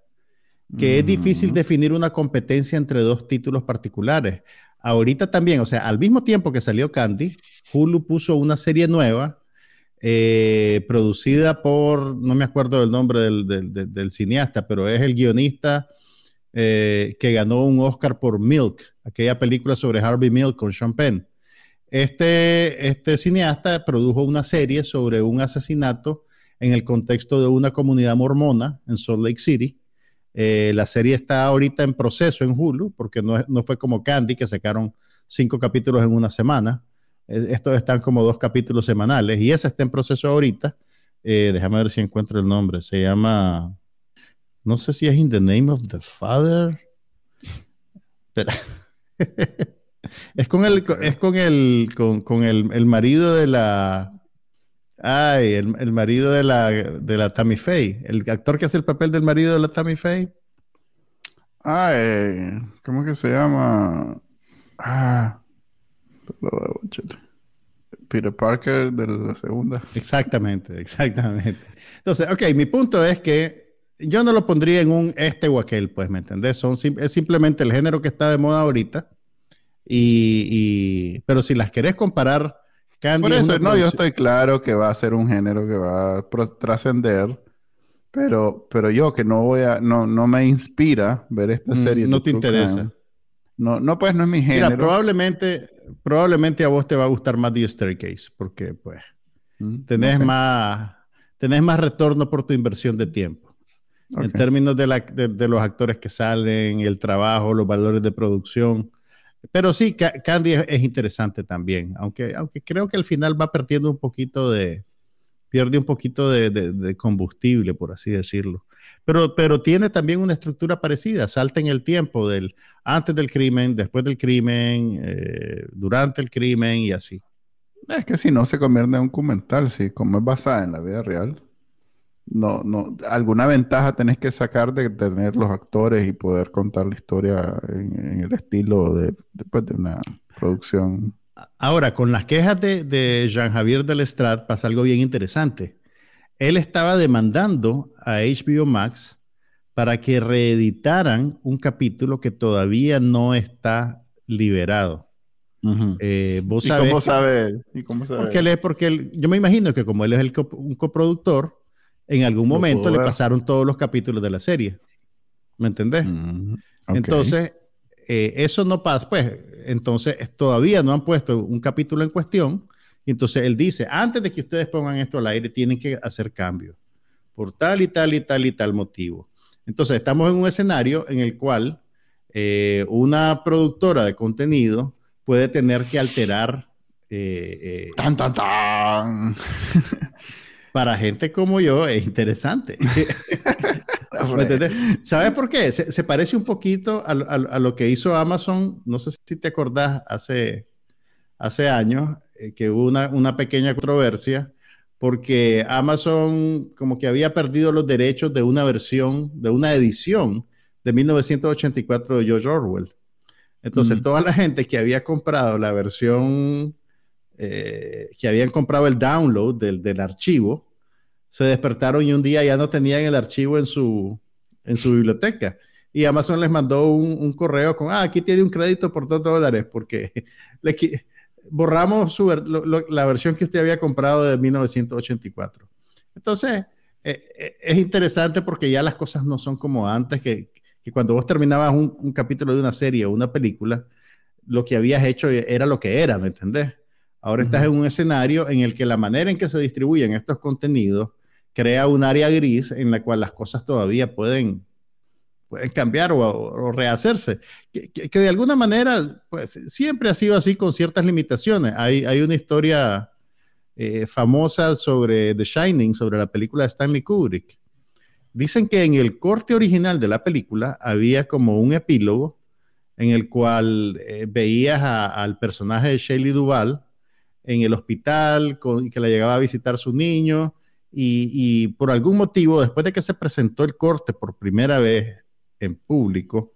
que es difícil definir una competencia entre dos títulos particulares. Ahorita también, o sea, al mismo tiempo que salió Candy, Hulu puso una serie nueva eh, producida por, no me acuerdo del nombre del, cineasta, pero es el guionista eh, que ganó un Oscar por Milk, aquella película sobre Harvey Milk con Sean Penn. Este, este cineasta produjo una serie sobre un asesinato en el contexto de una comunidad mormona en Salt Lake City. Eh, la serie está ahorita en proceso en Hulu, porque no, no fue como Candy, que sacaron cinco capítulos en una semana. Estos están como dos capítulos semanales y ese está en proceso ahorita. Eh, déjame ver si encuentro el nombre. Se llama, no sé si es In the Name of the Father. es con el, es con el, con, el, marido de la, ay, el, marido de la, de la Tammy Faye, el actor que hace el papel del marido de la Tammy Faye. Ay, ¿cómo que se llama? Ah, Peter Parker de la segunda. Exactamente, exactamente. Entonces, ok, mi punto es que yo no lo pondría en un este o aquel, pues, ¿me entendés? Son, es simplemente el género que está de moda ahorita. Y, pero si las querés comparar, Candy Por eso, no, yo estoy claro que va a ser un género que va a trascender, pero, pero yo que no voy a, no, no me inspira ver esta mm, serie. no te interesa. No, no, pues no es mi género. Mira, probablemente, probablemente a vos te va a gustar más The Staircase, porque pues mm, tenés, más, tenés más retorno por tu inversión de tiempo. En términos de, la, de, los actores que salen, el trabajo, los valores de producción. Pero sí, Candy es, interesante también, aunque, aunque creo que al final va perdiendo un poquito de, pierde un poquito de, combustible, por así decirlo. Pero, pero tiene también una estructura parecida, salta en el tiempo del antes del crimen, después del crimen, eh, durante el crimen y así. Es que si no se convierte en un documental, sí, como es basada en la vida real no, no, alguna ventaja tenés que sacar de, tener los actores y poder contar la historia en, el estilo de, después de una producción. Ahora, con las quejas de, Jean Javier del Estrad pasa algo bien interesante. Él estaba demandando a HBO Max para que reeditaran un capítulo que todavía no está liberado. Eh, ¿Y, cómo sabe? ¿Y cómo sabe? Porque él porque yo me imagino que como él es el un coproductor, en algún momento le pasaron todos los capítulos de la serie. ¿Me entendés? Mm, entonces, eh, eso no pasa, pues, entonces todavía no han puesto un capítulo en cuestión. Y entonces él dice, antes de que ustedes pongan esto al aire, tienen que hacer cambios por tal y tal y tal y tal motivo. Entonces, estamos en un escenario en el cual eh, una productora de contenido puede tener que alterar. Eh, tan, tan, tan. Para gente como yo es interesante. ¿Sabes por qué? Se, parece un poquito a, lo que hizo Amazon, no sé si te acordás, hace, hace años, eh, que hubo una, una, pequeña controversia, porque Amazon como que había perdido los derechos de una versión, de una edición de 1984 de George Orwell. Entonces, toda la gente que había comprado la versión eh, que habían comprado el download del, del, archivo, se despertaron y un día ya no tenían el archivo en su, en su biblioteca. Y Amazon les mandó un, correo con, ah, aquí tiene un crédito por dos dólares, porque le, borramos su, la versión que usted había comprado de 1984. Entonces, eh, eh, es interesante porque ya las cosas no son como antes, que, que cuando vos terminabas un, un, capítulo de una serie o una película, lo que habías hecho era lo que era, ¿me entendés? Ahora estás en un escenario en el que la manera en que se distribuyen estos contenidos crea un área gris en la cual las cosas todavía pueden, pueden cambiar o, rehacerse. Que, de alguna manera, pues siempre ha sido así con ciertas limitaciones. Hay, hay una historia eh, famosa sobre The Shining, sobre la película de Stanley Kubrick. Dicen que en el corte original de la película había como un epílogo en el cual eh, veías al personaje de Shelley Duvall en el hospital que la llegaba a visitar su niño y, por algún motivo, después de que se presentó el corte por primera vez en público,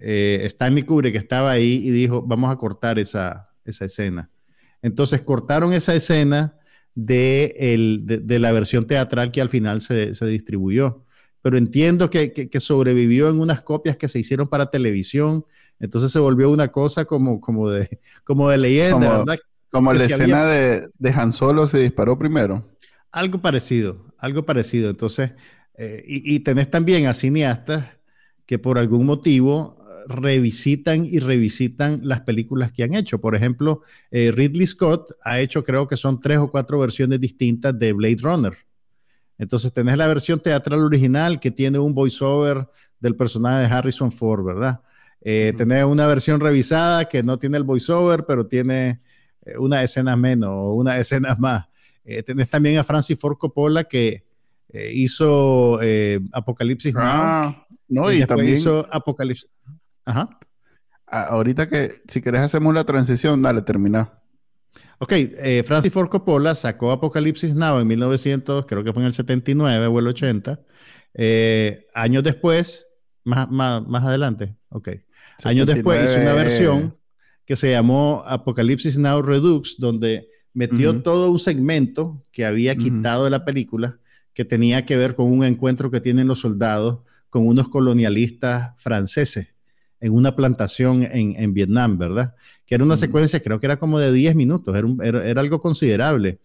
eh, Stanley Kubrick estaba ahí y dijo, vamos a cortar esa, esa escena. Entonces cortaron esa escena de, el, de, la versión teatral que al final se, se distribuyó. Pero entiendo que, que, sobrevivió en unas copias que se hicieron para televisión. Entonces se volvió una cosa como, como, de, como de leyenda, como, Como la escena de, de Han Solo se disparó primero. Algo parecido, algo parecido. Entonces, eh, y, tenés también a cineastas que por algún motivo revisitan y revisitan las películas que han hecho. Por ejemplo, eh, Ridley Scott ha hecho, creo que son tres o cuatro versiones distintas de Blade Runner. Entonces tenés la versión teatral original que tiene un voiceover del personaje de Harrison Ford, ¿verdad? Eh, tenés una versión revisada que no tiene el voiceover, pero tiene una escena menos o una escena más. Eh, tenés también a Francis Ford Coppola que eh, hizo eh, Apocalipsis ah, No, y, también hizo Apocalipsis. Ajá. ahorita que, si querés, hacemos la transición, dale, termina. Ok, Francis Ford Coppola sacó Apocalipsis Now en 1900, creo que fue en el 79 o el 80. años después, más, más, más adelante, ok. Años después hizo una versión que se llamó Apocalipsis Now Redux, donde metió todo un segmento que había quitado de la película que tenía que ver con un encuentro que tienen los soldados con unos colonialistas franceses en una plantación en, Vietnam, ¿verdad? Que era una secuencia, creo que era como de 10 minutos, era, era, algo considerable.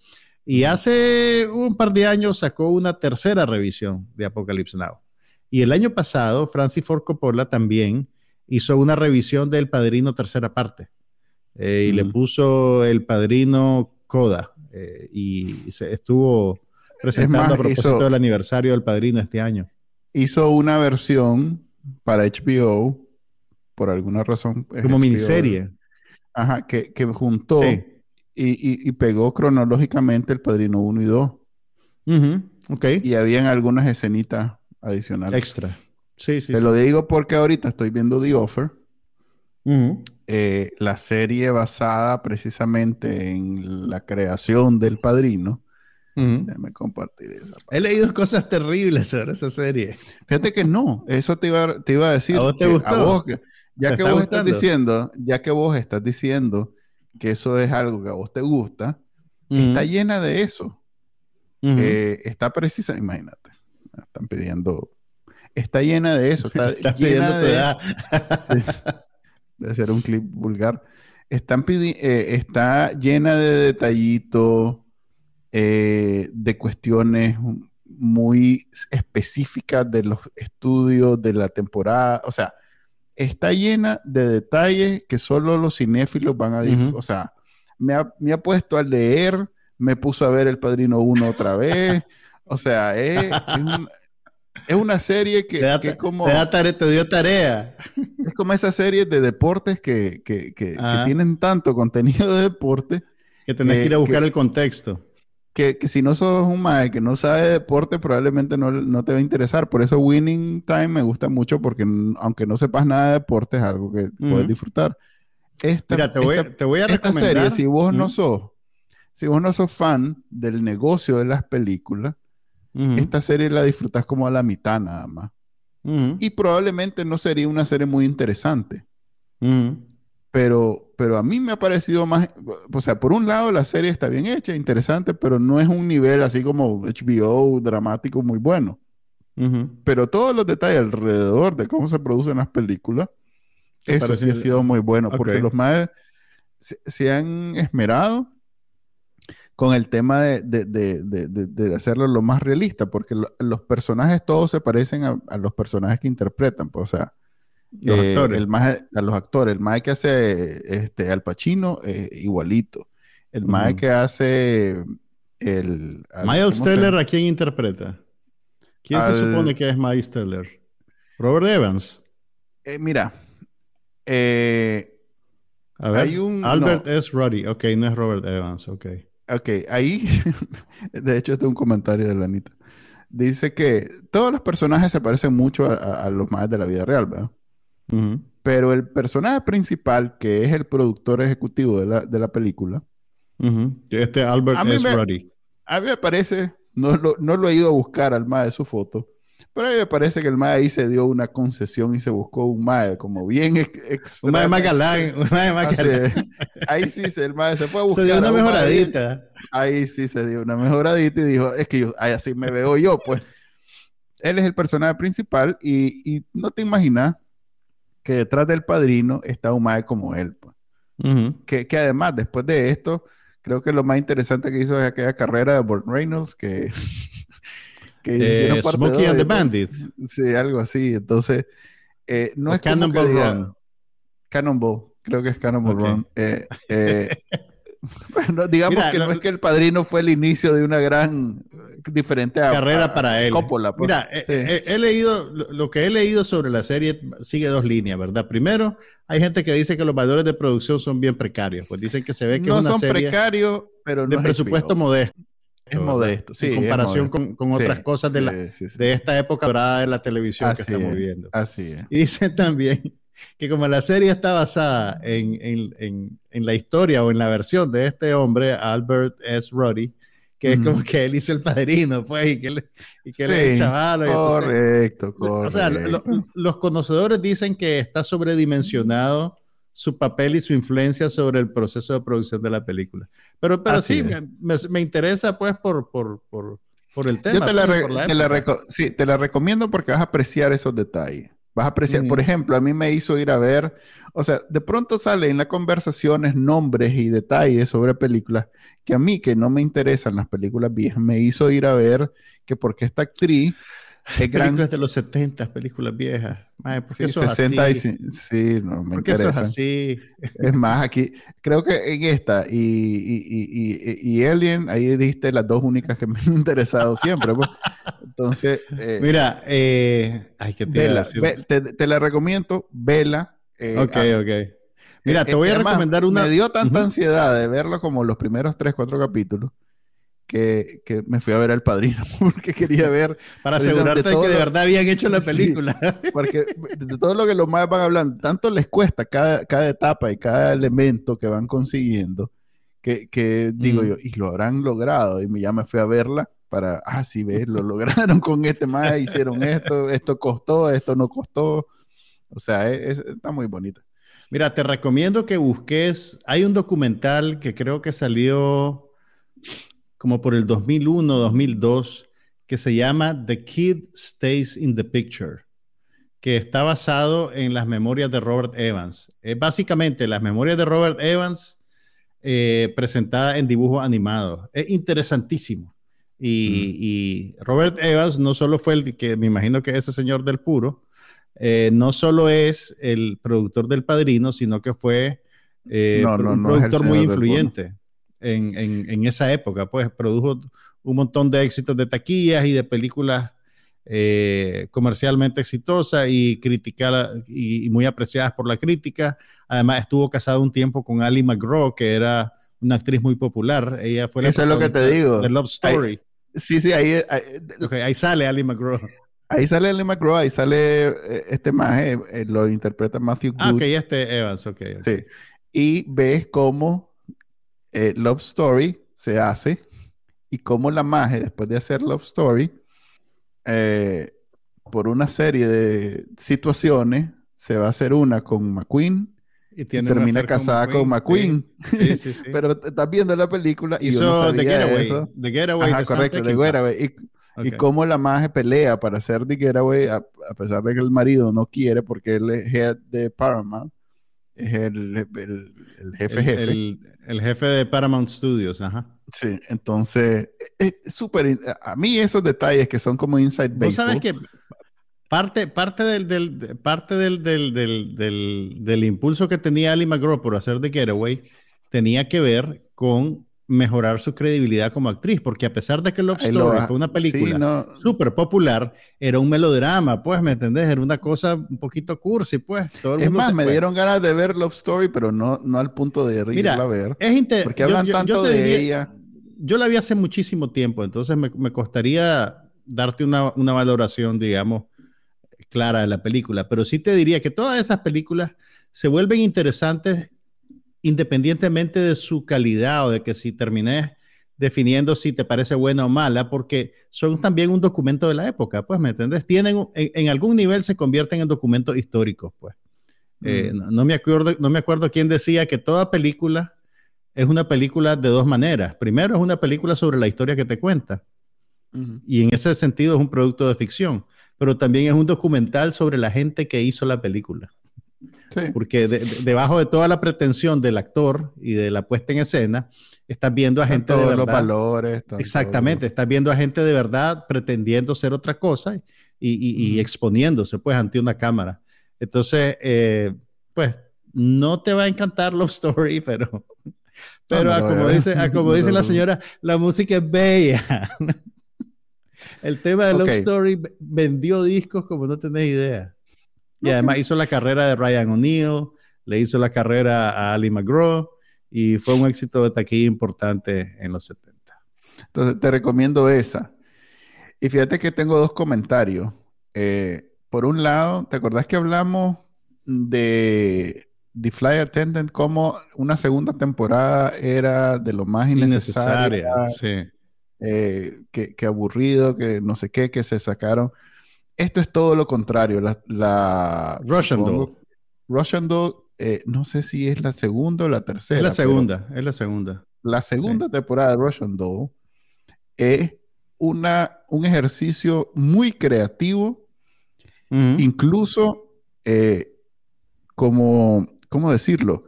Y hace un par de años sacó una tercera revisión de Apocalypse Now. Y el año pasado, Francis Ford Coppola también hizo una revisión del Padrino tercera parte. Eh, y le puso el Padrino Coda. Eh, y se estuvo presentando a propósito del aniversario del Padrino este año. Hizo una versión para HBO por alguna razón. Como miniserie. Ajá, que, que juntó y, pegó cronológicamente el Padrino 1 y 2. okay. Y habían algunas escenitas adicionales. Extra. Sí, sí. Te lo digo porque ahorita estoy viendo The Offer. Eh, la serie basada precisamente en la creación del padrino. Déjame compartir esa. He leído cosas terribles sobre esa serie. Fíjate que no, eso te iba, te iba a decir. ¿A vos te gustó? Ya que vos estás diciendo, ya que vos estás diciendo que eso es algo que a vos te gusta, está llena de eso. Eh, está precisa, imagínate, están pidiendo, está llena de eso, está llena de, de hacer un clip vulgar. Están eh, está llena de detallitos, eh, de cuestiones muy específicas de los estudios de la temporada. O sea, está llena de detalles que solo los cinéfilos van a... O sea, me ha, puesto a leer, me puso a ver El Padrino 1 otra vez. O sea, es, una serie que, es como... Te, dio tarea. Es como esas series de deportes que, tienen tanto contenido de deporte. Que tenés que ir a buscar el contexto que, si no sos un mae que no sabe de deporte, probablemente no, te va a interesar. Por eso Winning Time me gusta mucho porque aunque no sepas nada de deporte, es algo que puedes disfrutar. Esta, Mira, te voy, te voy a esta serie, si vos no sos, si vos no sos fan del negocio de las películas, esta serie la disfrutas como a la mitad nada más. Y probablemente no sería una serie muy interesante. Pero, pero a mí me ha parecido más, o sea, por un lado la serie está bien hecha, interesante, pero no es un nivel así como HBO dramático muy bueno. Pero todos los detalles alrededor de cómo se producen las películas, eso sí ha sido muy bueno, porque los más se, han esmerado con el tema de, de, hacerlo lo más realista, porque los personajes todos se parecen a, a, los personajes que interpretan, pues, o sea, los eh, actores. El más, a los actores. El más que hace este, Al Pacino, eh, igualito. El más que hace el... Miles Teller, ¿a quién interpreta? ¿Quién se supone que es Miles Teller? Robert Evans. Eh, mira. a ver, hay un, Albert S. Ruddy. Ok, no es Robert Evans. Ok. Ok, ahí, de hecho, este es un comentario de Lanita. Dice que todos los personajes se parecen mucho a, los más de la vida real, ¿verdad? Pero el personaje principal, que es el productor ejecutivo de la, de la película, que este Albert S. Ruddy. A mí me parece, no lo, no lo he ido a buscar al MAE de su foto, pero a mí me parece que el MAE ahí se dio una concesión y se buscó un MAE como bien extra. Un MAE más galán. Un MAE más Ahí sí, se, el MAE se fue a buscar. Se dio una mejoradita. Ahí sí se dio una mejoradita y dijo, es que yo, así me veo yo, pues. Él es el personaje principal y, y no te imaginas que detrás del padrino está un mae como él. Pues. que, que, además, después de esto, creo que lo más interesante que hizo es aquella carrera de Burt Reynolds que, que eh, hicieron parte Smokey and the Bandit. Sí, algo así. Entonces, eh, no es Cannonball Run. Cannonball, creo que es Cannonball Run. Eh, eh bueno, digamos que no es que el padrino fue el inicio de una gran diferente carrera para él. Pues. Mira, he, leído lo que he leído sobre la serie sigue dos líneas, ¿verdad? Primero, hay gente que dice que los valores de producción son bien precarios, pues dicen que se ve que no es una son precarios, pero no de presupuesto modesto. Es modesto, sí. En comparación con, otras cosas de, la, de esta época dorada de la televisión que estamos viendo. Así es. Y dicen también que como la serie está basada en, en, en, la historia o en la versión de este hombre, Albert S. Ruddy, que es como que él hizo el padrino, pues, y que, él, y que es chaval. Correcto, correcto. O sea, los conocedores dicen que está sobredimensionado su papel y su influencia sobre el proceso de producción de la película. Pero, pero sí, me, me, interesa, pues, por, por, por, por el tema. Yo te la, pues, sí, te la recomiendo porque vas a apreciar esos detalles Vas a apreciar, por ejemplo, a mí me hizo ir a ver, o sea, de pronto salen en las conversaciones nombres y detalles sobre películas que a mí, que no me interesan las películas viejas, me hizo ir a ver que porque esta actriz películas de los 70, películas viejas. sí, eso es así? sí, no me porque eso es así. Es más, aquí, creo que en esta y, y, y, Alien, ahí diste las dos únicas que me han interesado siempre. Pues. Entonces. Eh, Mira, eh, ay, que te, te, la recomiendo, vela. Eh, ok, ok. Mira, te voy a recomendar una. Me dio tanta ansiedad de verlo como los primeros 3, 4 capítulos que, que, me fui a ver al padrino porque quería ver. Para asegurarte de, que de verdad habían hecho la película. porque de todo lo que los más van hablando, tanto les cuesta cada, cada etapa y cada elemento que van consiguiendo, que, que digo yo, y lo habrán logrado. Y ya me fui a verla para, ah, sí, ves, lo lograron con este más, hicieron esto, esto costó, esto no costó. O sea, está muy bonita. Mira, te recomiendo que busques, hay un documental que creo que salió como por el 2001, 2002, que se llama The Kid Stays in the Picture, que está basado en las memorias de Robert Evans. Es básicamente las memorias de Robert Evans eh, presentadas en dibujo animado. Es interesantísimo. Y, Robert Evans no solo fue el que me imagino que es ese señor del puro, eh, no solo es el productor del padrino, sino que fue eh, un productor muy influyente en, esa época, pues produjo un montón de éxitos de taquillas y de películas eh, comercialmente exitosas y criticadas y, muy apreciadas por la crítica. Además, estuvo casado un tiempo con Ali McGraw, que era una actriz muy popular. Ella fue la Eso es lo que te digo. The Love Story. sí, sí, ahí, ahí sale Ali McGraw. Ahí sale Ali McGraw, ahí sale eh, este más, eh, lo interpreta Matthew ah, Good. Ah, ok, este Evans, ok. Sí. Y ves cómo eh, Love Story se hace y cómo la magia, después de hacer Love Story, eh, por una serie de situaciones, se va a hacer una con McQueen y, termina casada con McQueen. Pero estás viendo la película y yo no sabía The Getaway. Eso. The Getaway. Ajá, correcto, The Getaway. Y, cómo la magia pelea para hacer The Getaway, a, a, pesar de que el marido no quiere porque él es head de Paramount es el, jefe jefe. El, jefe de Paramount Studios, ajá. Sí, entonces, es súper, a mí esos detalles que son como inside baseball. sabes que parte, parte, del, del parte del, del, del, impulso que tenía Ali McGraw por hacer The Getaway tenía que ver con mejorar su credibilidad como actriz, porque a pesar de que Love Story fue una película súper popular, era un melodrama, pues, ¿me entendés? Era una cosa un poquito cursi, pues. Todo es más, me dieron ganas de ver Love Story, pero no, no al punto de irla a ver. Es porque hablan tanto de ella. Yo la vi hace muchísimo tiempo, entonces me, me costaría darte una, una valoración, digamos, clara de la película, pero sí te diría que todas esas películas se vuelven interesantes independientemente de su calidad o de que si termines definiendo si te parece buena o mala, porque son también un documento de la época, pues, ¿me entiendes? Tienen, en, algún nivel se convierten en documentos históricos, pues. Eh, mm. no, me acuerdo, no me acuerdo quién decía que toda película es una película de dos maneras. Primero es una película sobre la historia que te cuenta, y en ese sentido es un producto de ficción, pero también es un documental sobre la gente que hizo la película. Porque debajo de toda la pretensión del actor y de la puesta en escena, estás viendo a gente de verdad. los valores. Exactamente, estás viendo a gente de verdad pretendiendo ser otra cosa y, exponiéndose pues ante una cámara. Entonces, eh, pues no te va a encantar Love Story, pero, pero como, dice, como dice la señora, la música es bella. El tema de Love Story vendió discos como no tenés idea. Y además hizo la carrera de Ryan O'Neill, le hizo la carrera a Ali McGraw y fue un éxito de taquilla importante en los 70. Entonces te recomiendo esa. Y fíjate que tengo dos comentarios. Eh, por un lado, ¿te acordás que hablamos de The Fly Attendant como una segunda temporada era de lo más innecesaria? sí. Eh, que, aburrido, que no sé qué, que se sacaron. Esto es todo lo contrario. La, la Russian Doll. Russian Doll, eh, no sé si es la segunda o la tercera. Es la segunda, es la segunda. La segunda temporada de Russian Doll es una, un ejercicio muy creativo, incluso eh, como, ¿cómo decirlo?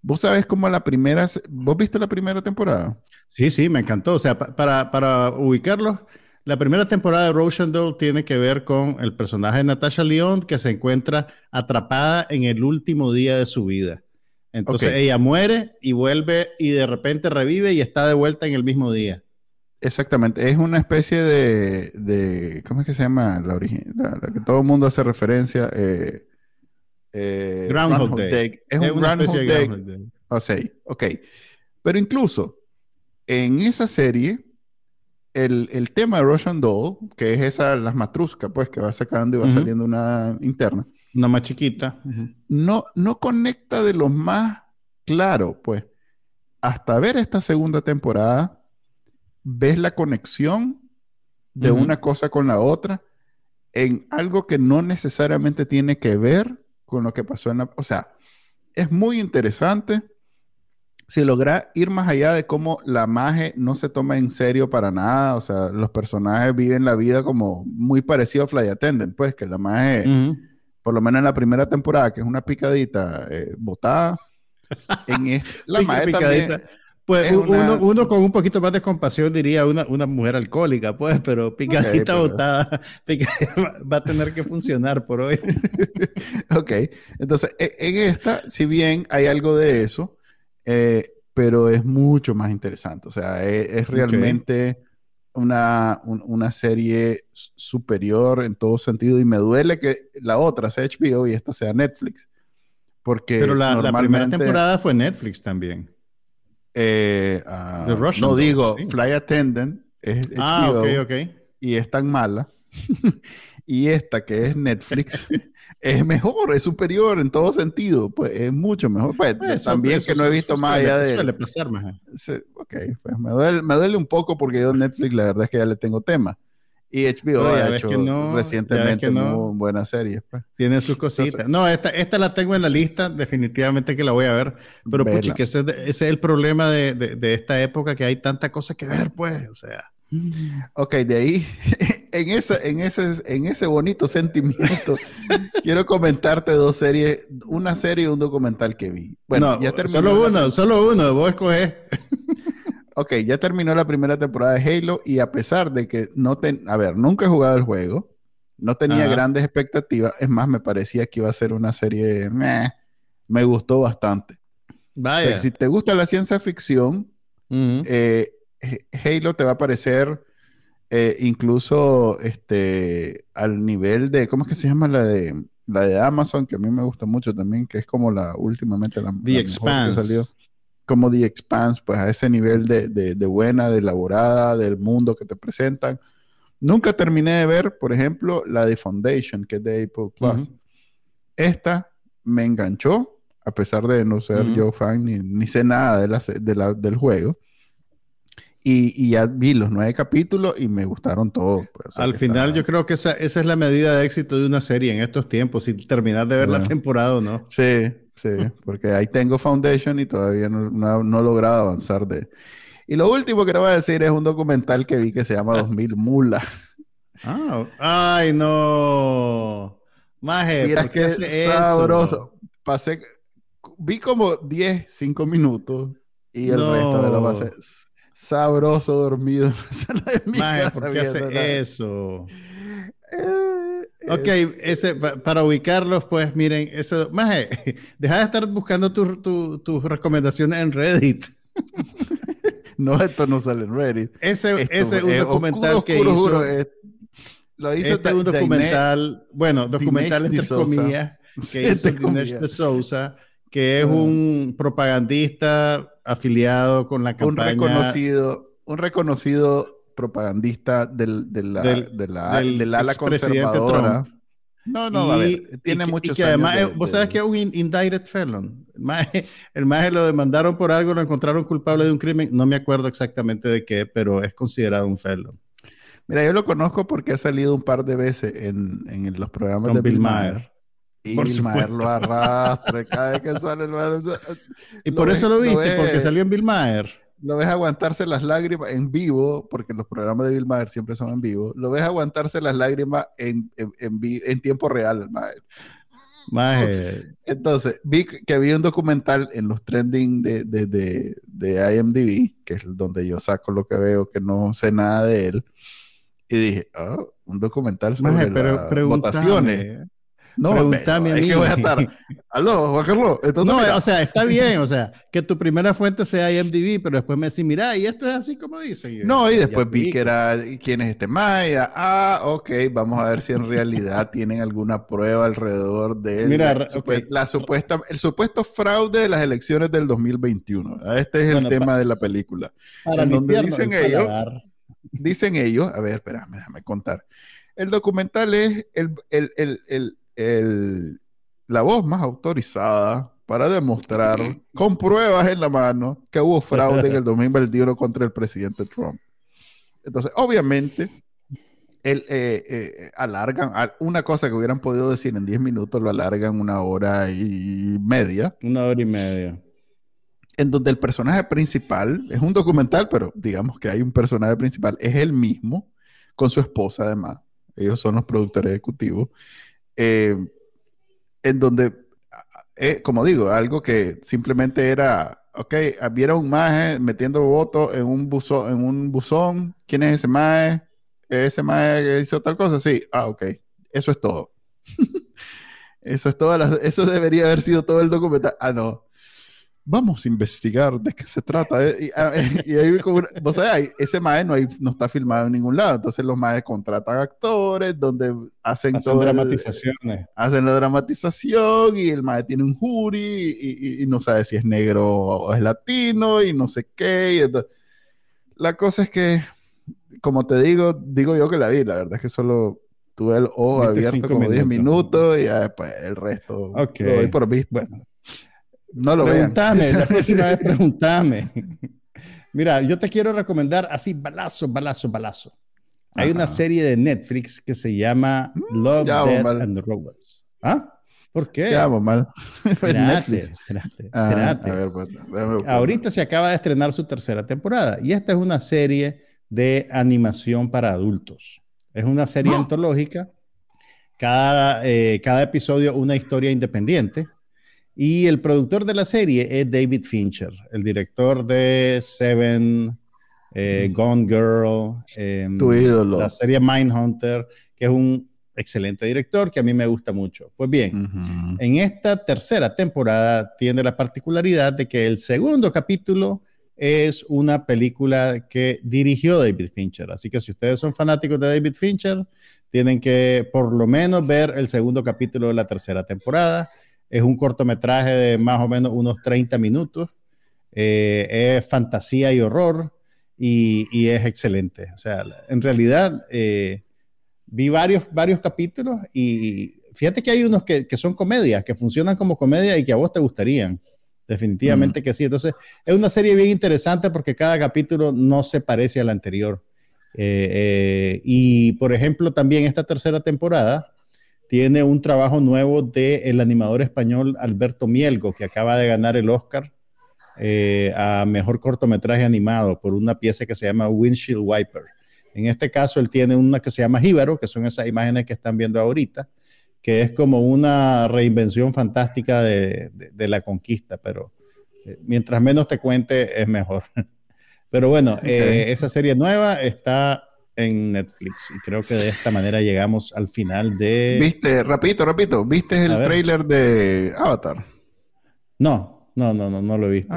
Vos sabés cómo la primera, ¿vos viste la primera temporada? Sí, sí, me encantó. O sea, para, para ubicarlo, la primera temporada de Rochdale tiene que ver con el personaje de Natasha León que se encuentra atrapada en el último día de su vida. Entonces ella muere y vuelve y de repente revive y está de vuelta en el mismo día. Exactamente, es una especie de, ¿cómo es que se llama la original? La, que todo el mundo hace referencia. Eh, eh, Groundhog, Day. Es, un Groundhog Day. O sea, ok. Pero incluso en esa serie, el, tema de Russian Doll, que es esa, las matruscas, pues, que va sacando y va saliendo una interna. Una más chiquita. no, no conecta de lo más claro, pues. Hasta ver esta segunda temporada, ves la conexión de una cosa con la otra en algo que no necesariamente tiene que ver con lo que pasó en la... O sea, es muy interesante si logra ir más allá de cómo la magia no se toma en serio para nada, o sea, los personajes viven la vida como muy parecido a Fly Attendant, pues que la magia, por lo menos en la primera temporada, que es una picadita eh, botada, en la magia también pues uno, con un poquito más de compasión diría una, una mujer alcohólica, pues, pero picadita botada va a tener que funcionar por hoy. ok, entonces e, en esta, si bien hay algo de eso, eh, pero es mucho más interesante, o sea, e, es, realmente una, una serie superior en todo sentido y me duele que la otra sea HBO y esta sea Netflix. Porque pero la, la primera temporada fue Netflix también. Eh, ah, no digo, Fly Attendant es ah, y es tan mala. y esta que es Netflix es mejor, es superior en todo sentido, pues es mucho mejor. Pues, también que no he visto más allá de... Suele pasar, más. ok, pues me duele, me duele un poco porque yo Netflix la verdad es que ya le tengo tema. Y HBO ha hecho recientemente muy buenas series. Pues. Tiene sus cositas. no, esta, esta la tengo en la lista, definitivamente que la voy a ver. Pero pucha, que ese, es el problema de, de, esta época, que hay tanta cosa que ver, pues. O sea. Ok, de ahí, en, esa, en, ese, en ese bonito sentimiento, quiero comentarte dos series, una serie y un documental que vi. Bueno, ya terminó. Solo uno, solo uno, vos escoges ok, ya terminó la primera temporada de Halo y a pesar de que no ten, a ver, nunca he jugado el juego, no tenía grandes expectativas, es más, me parecía que iba a ser una serie, me gustó bastante. Vaya. si te gusta la ciencia ficción, eh, Halo te va a parecer eh, incluso este, al nivel de, ¿cómo es que se llama la de, la de Amazon? Que a mí me gusta mucho también, que es como la últimamente la, The que salió como The Expanse, pues a ese nivel de, de, buena, de elaborada, del mundo que te presentan. Nunca terminé de ver, por ejemplo, la de Foundation, que es de Apple Plus. Esta me enganchó, a pesar de no ser yo fan ni, ni, sé nada de la, de la, del juego. Y, y, ya vi los nueve capítulos y me gustaron todos. Pues, Al final yo creo que esa, esa, es la medida de éxito de una serie en estos tiempos, sin terminar de ver la temporada o no. Sí, Sí, porque ahí tengo Foundation y todavía no, no, he logrado avanzar de... Y lo último que te voy a decir es un documental que vi que se llama 2000 Mula. Ah, ay, no. Maje, Mira qué sabroso. Pasé, vi como 10, 5 minutos y el resto me lo pasé sabroso dormido en la sala de mi Maje, ¿por qué hace eso? Eh, Ok, ese, para ubicarlos, pues miren, ese, maje, deja de estar buscando tus recomendaciones en Reddit. no, esto no sale en Reddit. Ese es un documental que hizo. lo hizo este un documental, bueno, documental entre comillas, que hizo Dinesh de Sousa, que es un propagandista afiliado con la campaña. Un reconocido, un reconocido propagandista del, de la, de la, del, ala conservadora. No, no, a ver, tiene muchos y que además, vos sabes que es un indicted felon. El maje, lo demandaron por algo, lo encontraron culpable de un crimen. No me acuerdo exactamente de qué, pero es considerado un felon. Mira, yo lo conozco porque ha salido un par de veces en, en los programas de Bill Maher. Y Bill Maher lo arrastra cada vez que sale. y por eso lo viste, porque salió en Bill Maher lo ves aguantarse las lágrimas en vivo, porque los programas de Bill Maher siempre son en vivo, lo ves aguantarse las lágrimas en, en, en, tiempo real, Entonces, vi que había un documental en los trending de, de, de, de, IMDb, que es donde yo saco lo que veo, que no sé nada de él. Y dije, oh, un documental sobre las votaciones. No, pregúntame mí. que voy a estar. Aló, Juan Carlos. no, o sea, está bien, o sea, que tu primera fuente sea IMDb, pero después me decís, mira, y esto es así como dicen. No, y después vi que era, ¿quién es este Maya? Ah, ok, vamos a ver si en realidad tienen alguna prueba alrededor de mira, la, supuesta, el supuesto fraude de las elecciones del 2021. Este es el tema de la película. Para en donde dicen ellos, dicen ellos, a ver, espérame, déjame contar. El documental es el, el, el el, la voz más autorizada para demostrar con pruebas en la mano que hubo fraude en el 2021 contra el presidente Trump. Entonces, obviamente, el, eh, eh, alargan una cosa que hubieran podido decir en 10 minutos, lo alargan una hora y media. Una hora y media. En donde el personaje principal es un documental, pero digamos que hay un personaje principal, es el mismo, con su esposa además. Ellos son los productores ejecutivos. Eh, en donde, eh, como digo, algo que simplemente era, ok, hubiera un maje metiendo votos en un buzón, en un buzón, ¿quién es ese maje? Ese maje hizo tal cosa, sí, ah, ok, eso es todo. eso es todo, eso debería haber sido todo el documental. Ah, no, vamos a investigar de qué se trata. Eh, y, ah, ahí, como, ese mae no, no, está filmado en ningún lado. Entonces los maes contratan actores donde hacen, hacen dramatizaciones. hacen la dramatización y el mae tiene un jury y, no sabe si es negro o es latino y no sé qué. la cosa es que, como te digo, digo yo que la vi. La verdad es que solo tuve el ojo abierto como 10 minutos y después el resto okay. lo doy por visto. No lo Preguntame, la próxima vez preguntame. Mira, yo te quiero recomendar así, balazo, balazo, balazo. Hay una serie de Netflix que se llama mm, Love, Death and Robots. ¿Ah? ¿Por qué? Ya, mal. espérate, espérate, ah, A ver, pues, Ahorita se acaba de estrenar su tercera temporada y esta es una serie de animación para adultos. Es una serie antológica. Cada, eh, cada episodio una historia independiente y el productor de la serie es David Fincher, el director de Seven, eh, mm. Gone Girl, em, tu ídolo. la serie Mindhunter, que es un excelente director que a mí me gusta mucho. Pues bien, en esta tercera temporada tiene la particularidad de que el segundo capítulo es una película que dirigió David Fincher. Así que si ustedes son fanáticos de David Fincher, tienen que por lo menos ver el segundo capítulo de la tercera temporada. Es un cortometraje de más o menos unos 30 minutos. Eh, es fantasía y horror y, es excelente. O sea, en realidad eh, vi varios, varios capítulos y fíjate que hay unos que, son comedias, que funcionan como comedia y que a vos te gustarían. Definitivamente mm. que sí. Entonces, es una serie bien interesante porque cada capítulo no se parece al anterior. Eh, y, por ejemplo, también esta tercera temporada tiene un trabajo nuevo del el animador español Alberto Mielgo, que acaba de ganar el Oscar eh, a mejor cortometraje animado por una pieza que se llama Windshield Wiper. En este caso, él tiene una que se llama Jíbaro, que son esas imágenes que están viendo ahorita, que es como una reinvención fantástica de, la conquista, pero eh, mientras menos te cuente, es mejor. Pero bueno, eh, esa serie nueva está en Netflix. Y creo que de esta manera llegamos al final de. ¿Viste, rapidito, rapidito, ¿viste el trailer de Avatar? No, no, no, no, no lo he visto.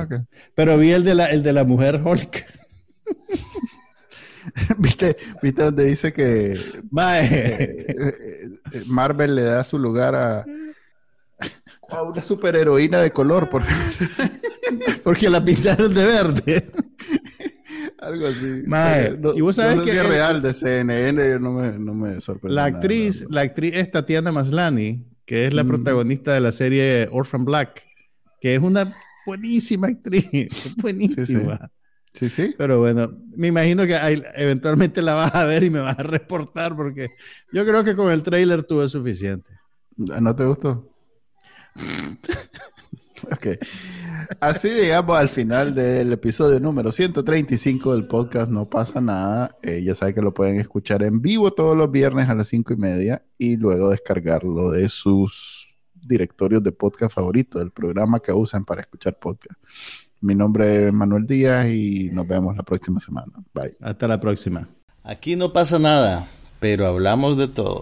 Pero vi el de la, el de la mujer Hulk. ¿Viste, ¿Viste donde dice que eh, eh, Marvel le da su lugar a, a una superheroína de color? porque la pintaron de verde. Algo así. y vos sabes que es real de CNN, no me, no me sorprende. La actriz, la actriz es Tatiana Maslani, que es la mm. protagonista de la serie Orphan Black, que es una buenísima actriz, buenísima. Sí, sí. Pero bueno, me imagino que eventualmente la vas a ver y me vas a reportar porque yo creo que con el trailer tuve suficiente. ¿No te gustó? ok. Así llegamos al final del episodio número 135 del podcast No pasa nada. Eh, ya saben que lo pueden escuchar en vivo todos los viernes a las 5 y media y luego descargarlo de sus directorios de podcast favoritos, del programa que usan para escuchar podcast. Mi nombre es Manuel Díaz y nos vemos la próxima semana. Bye. Hasta la próxima. Aquí no pasa nada, pero hablamos de todo.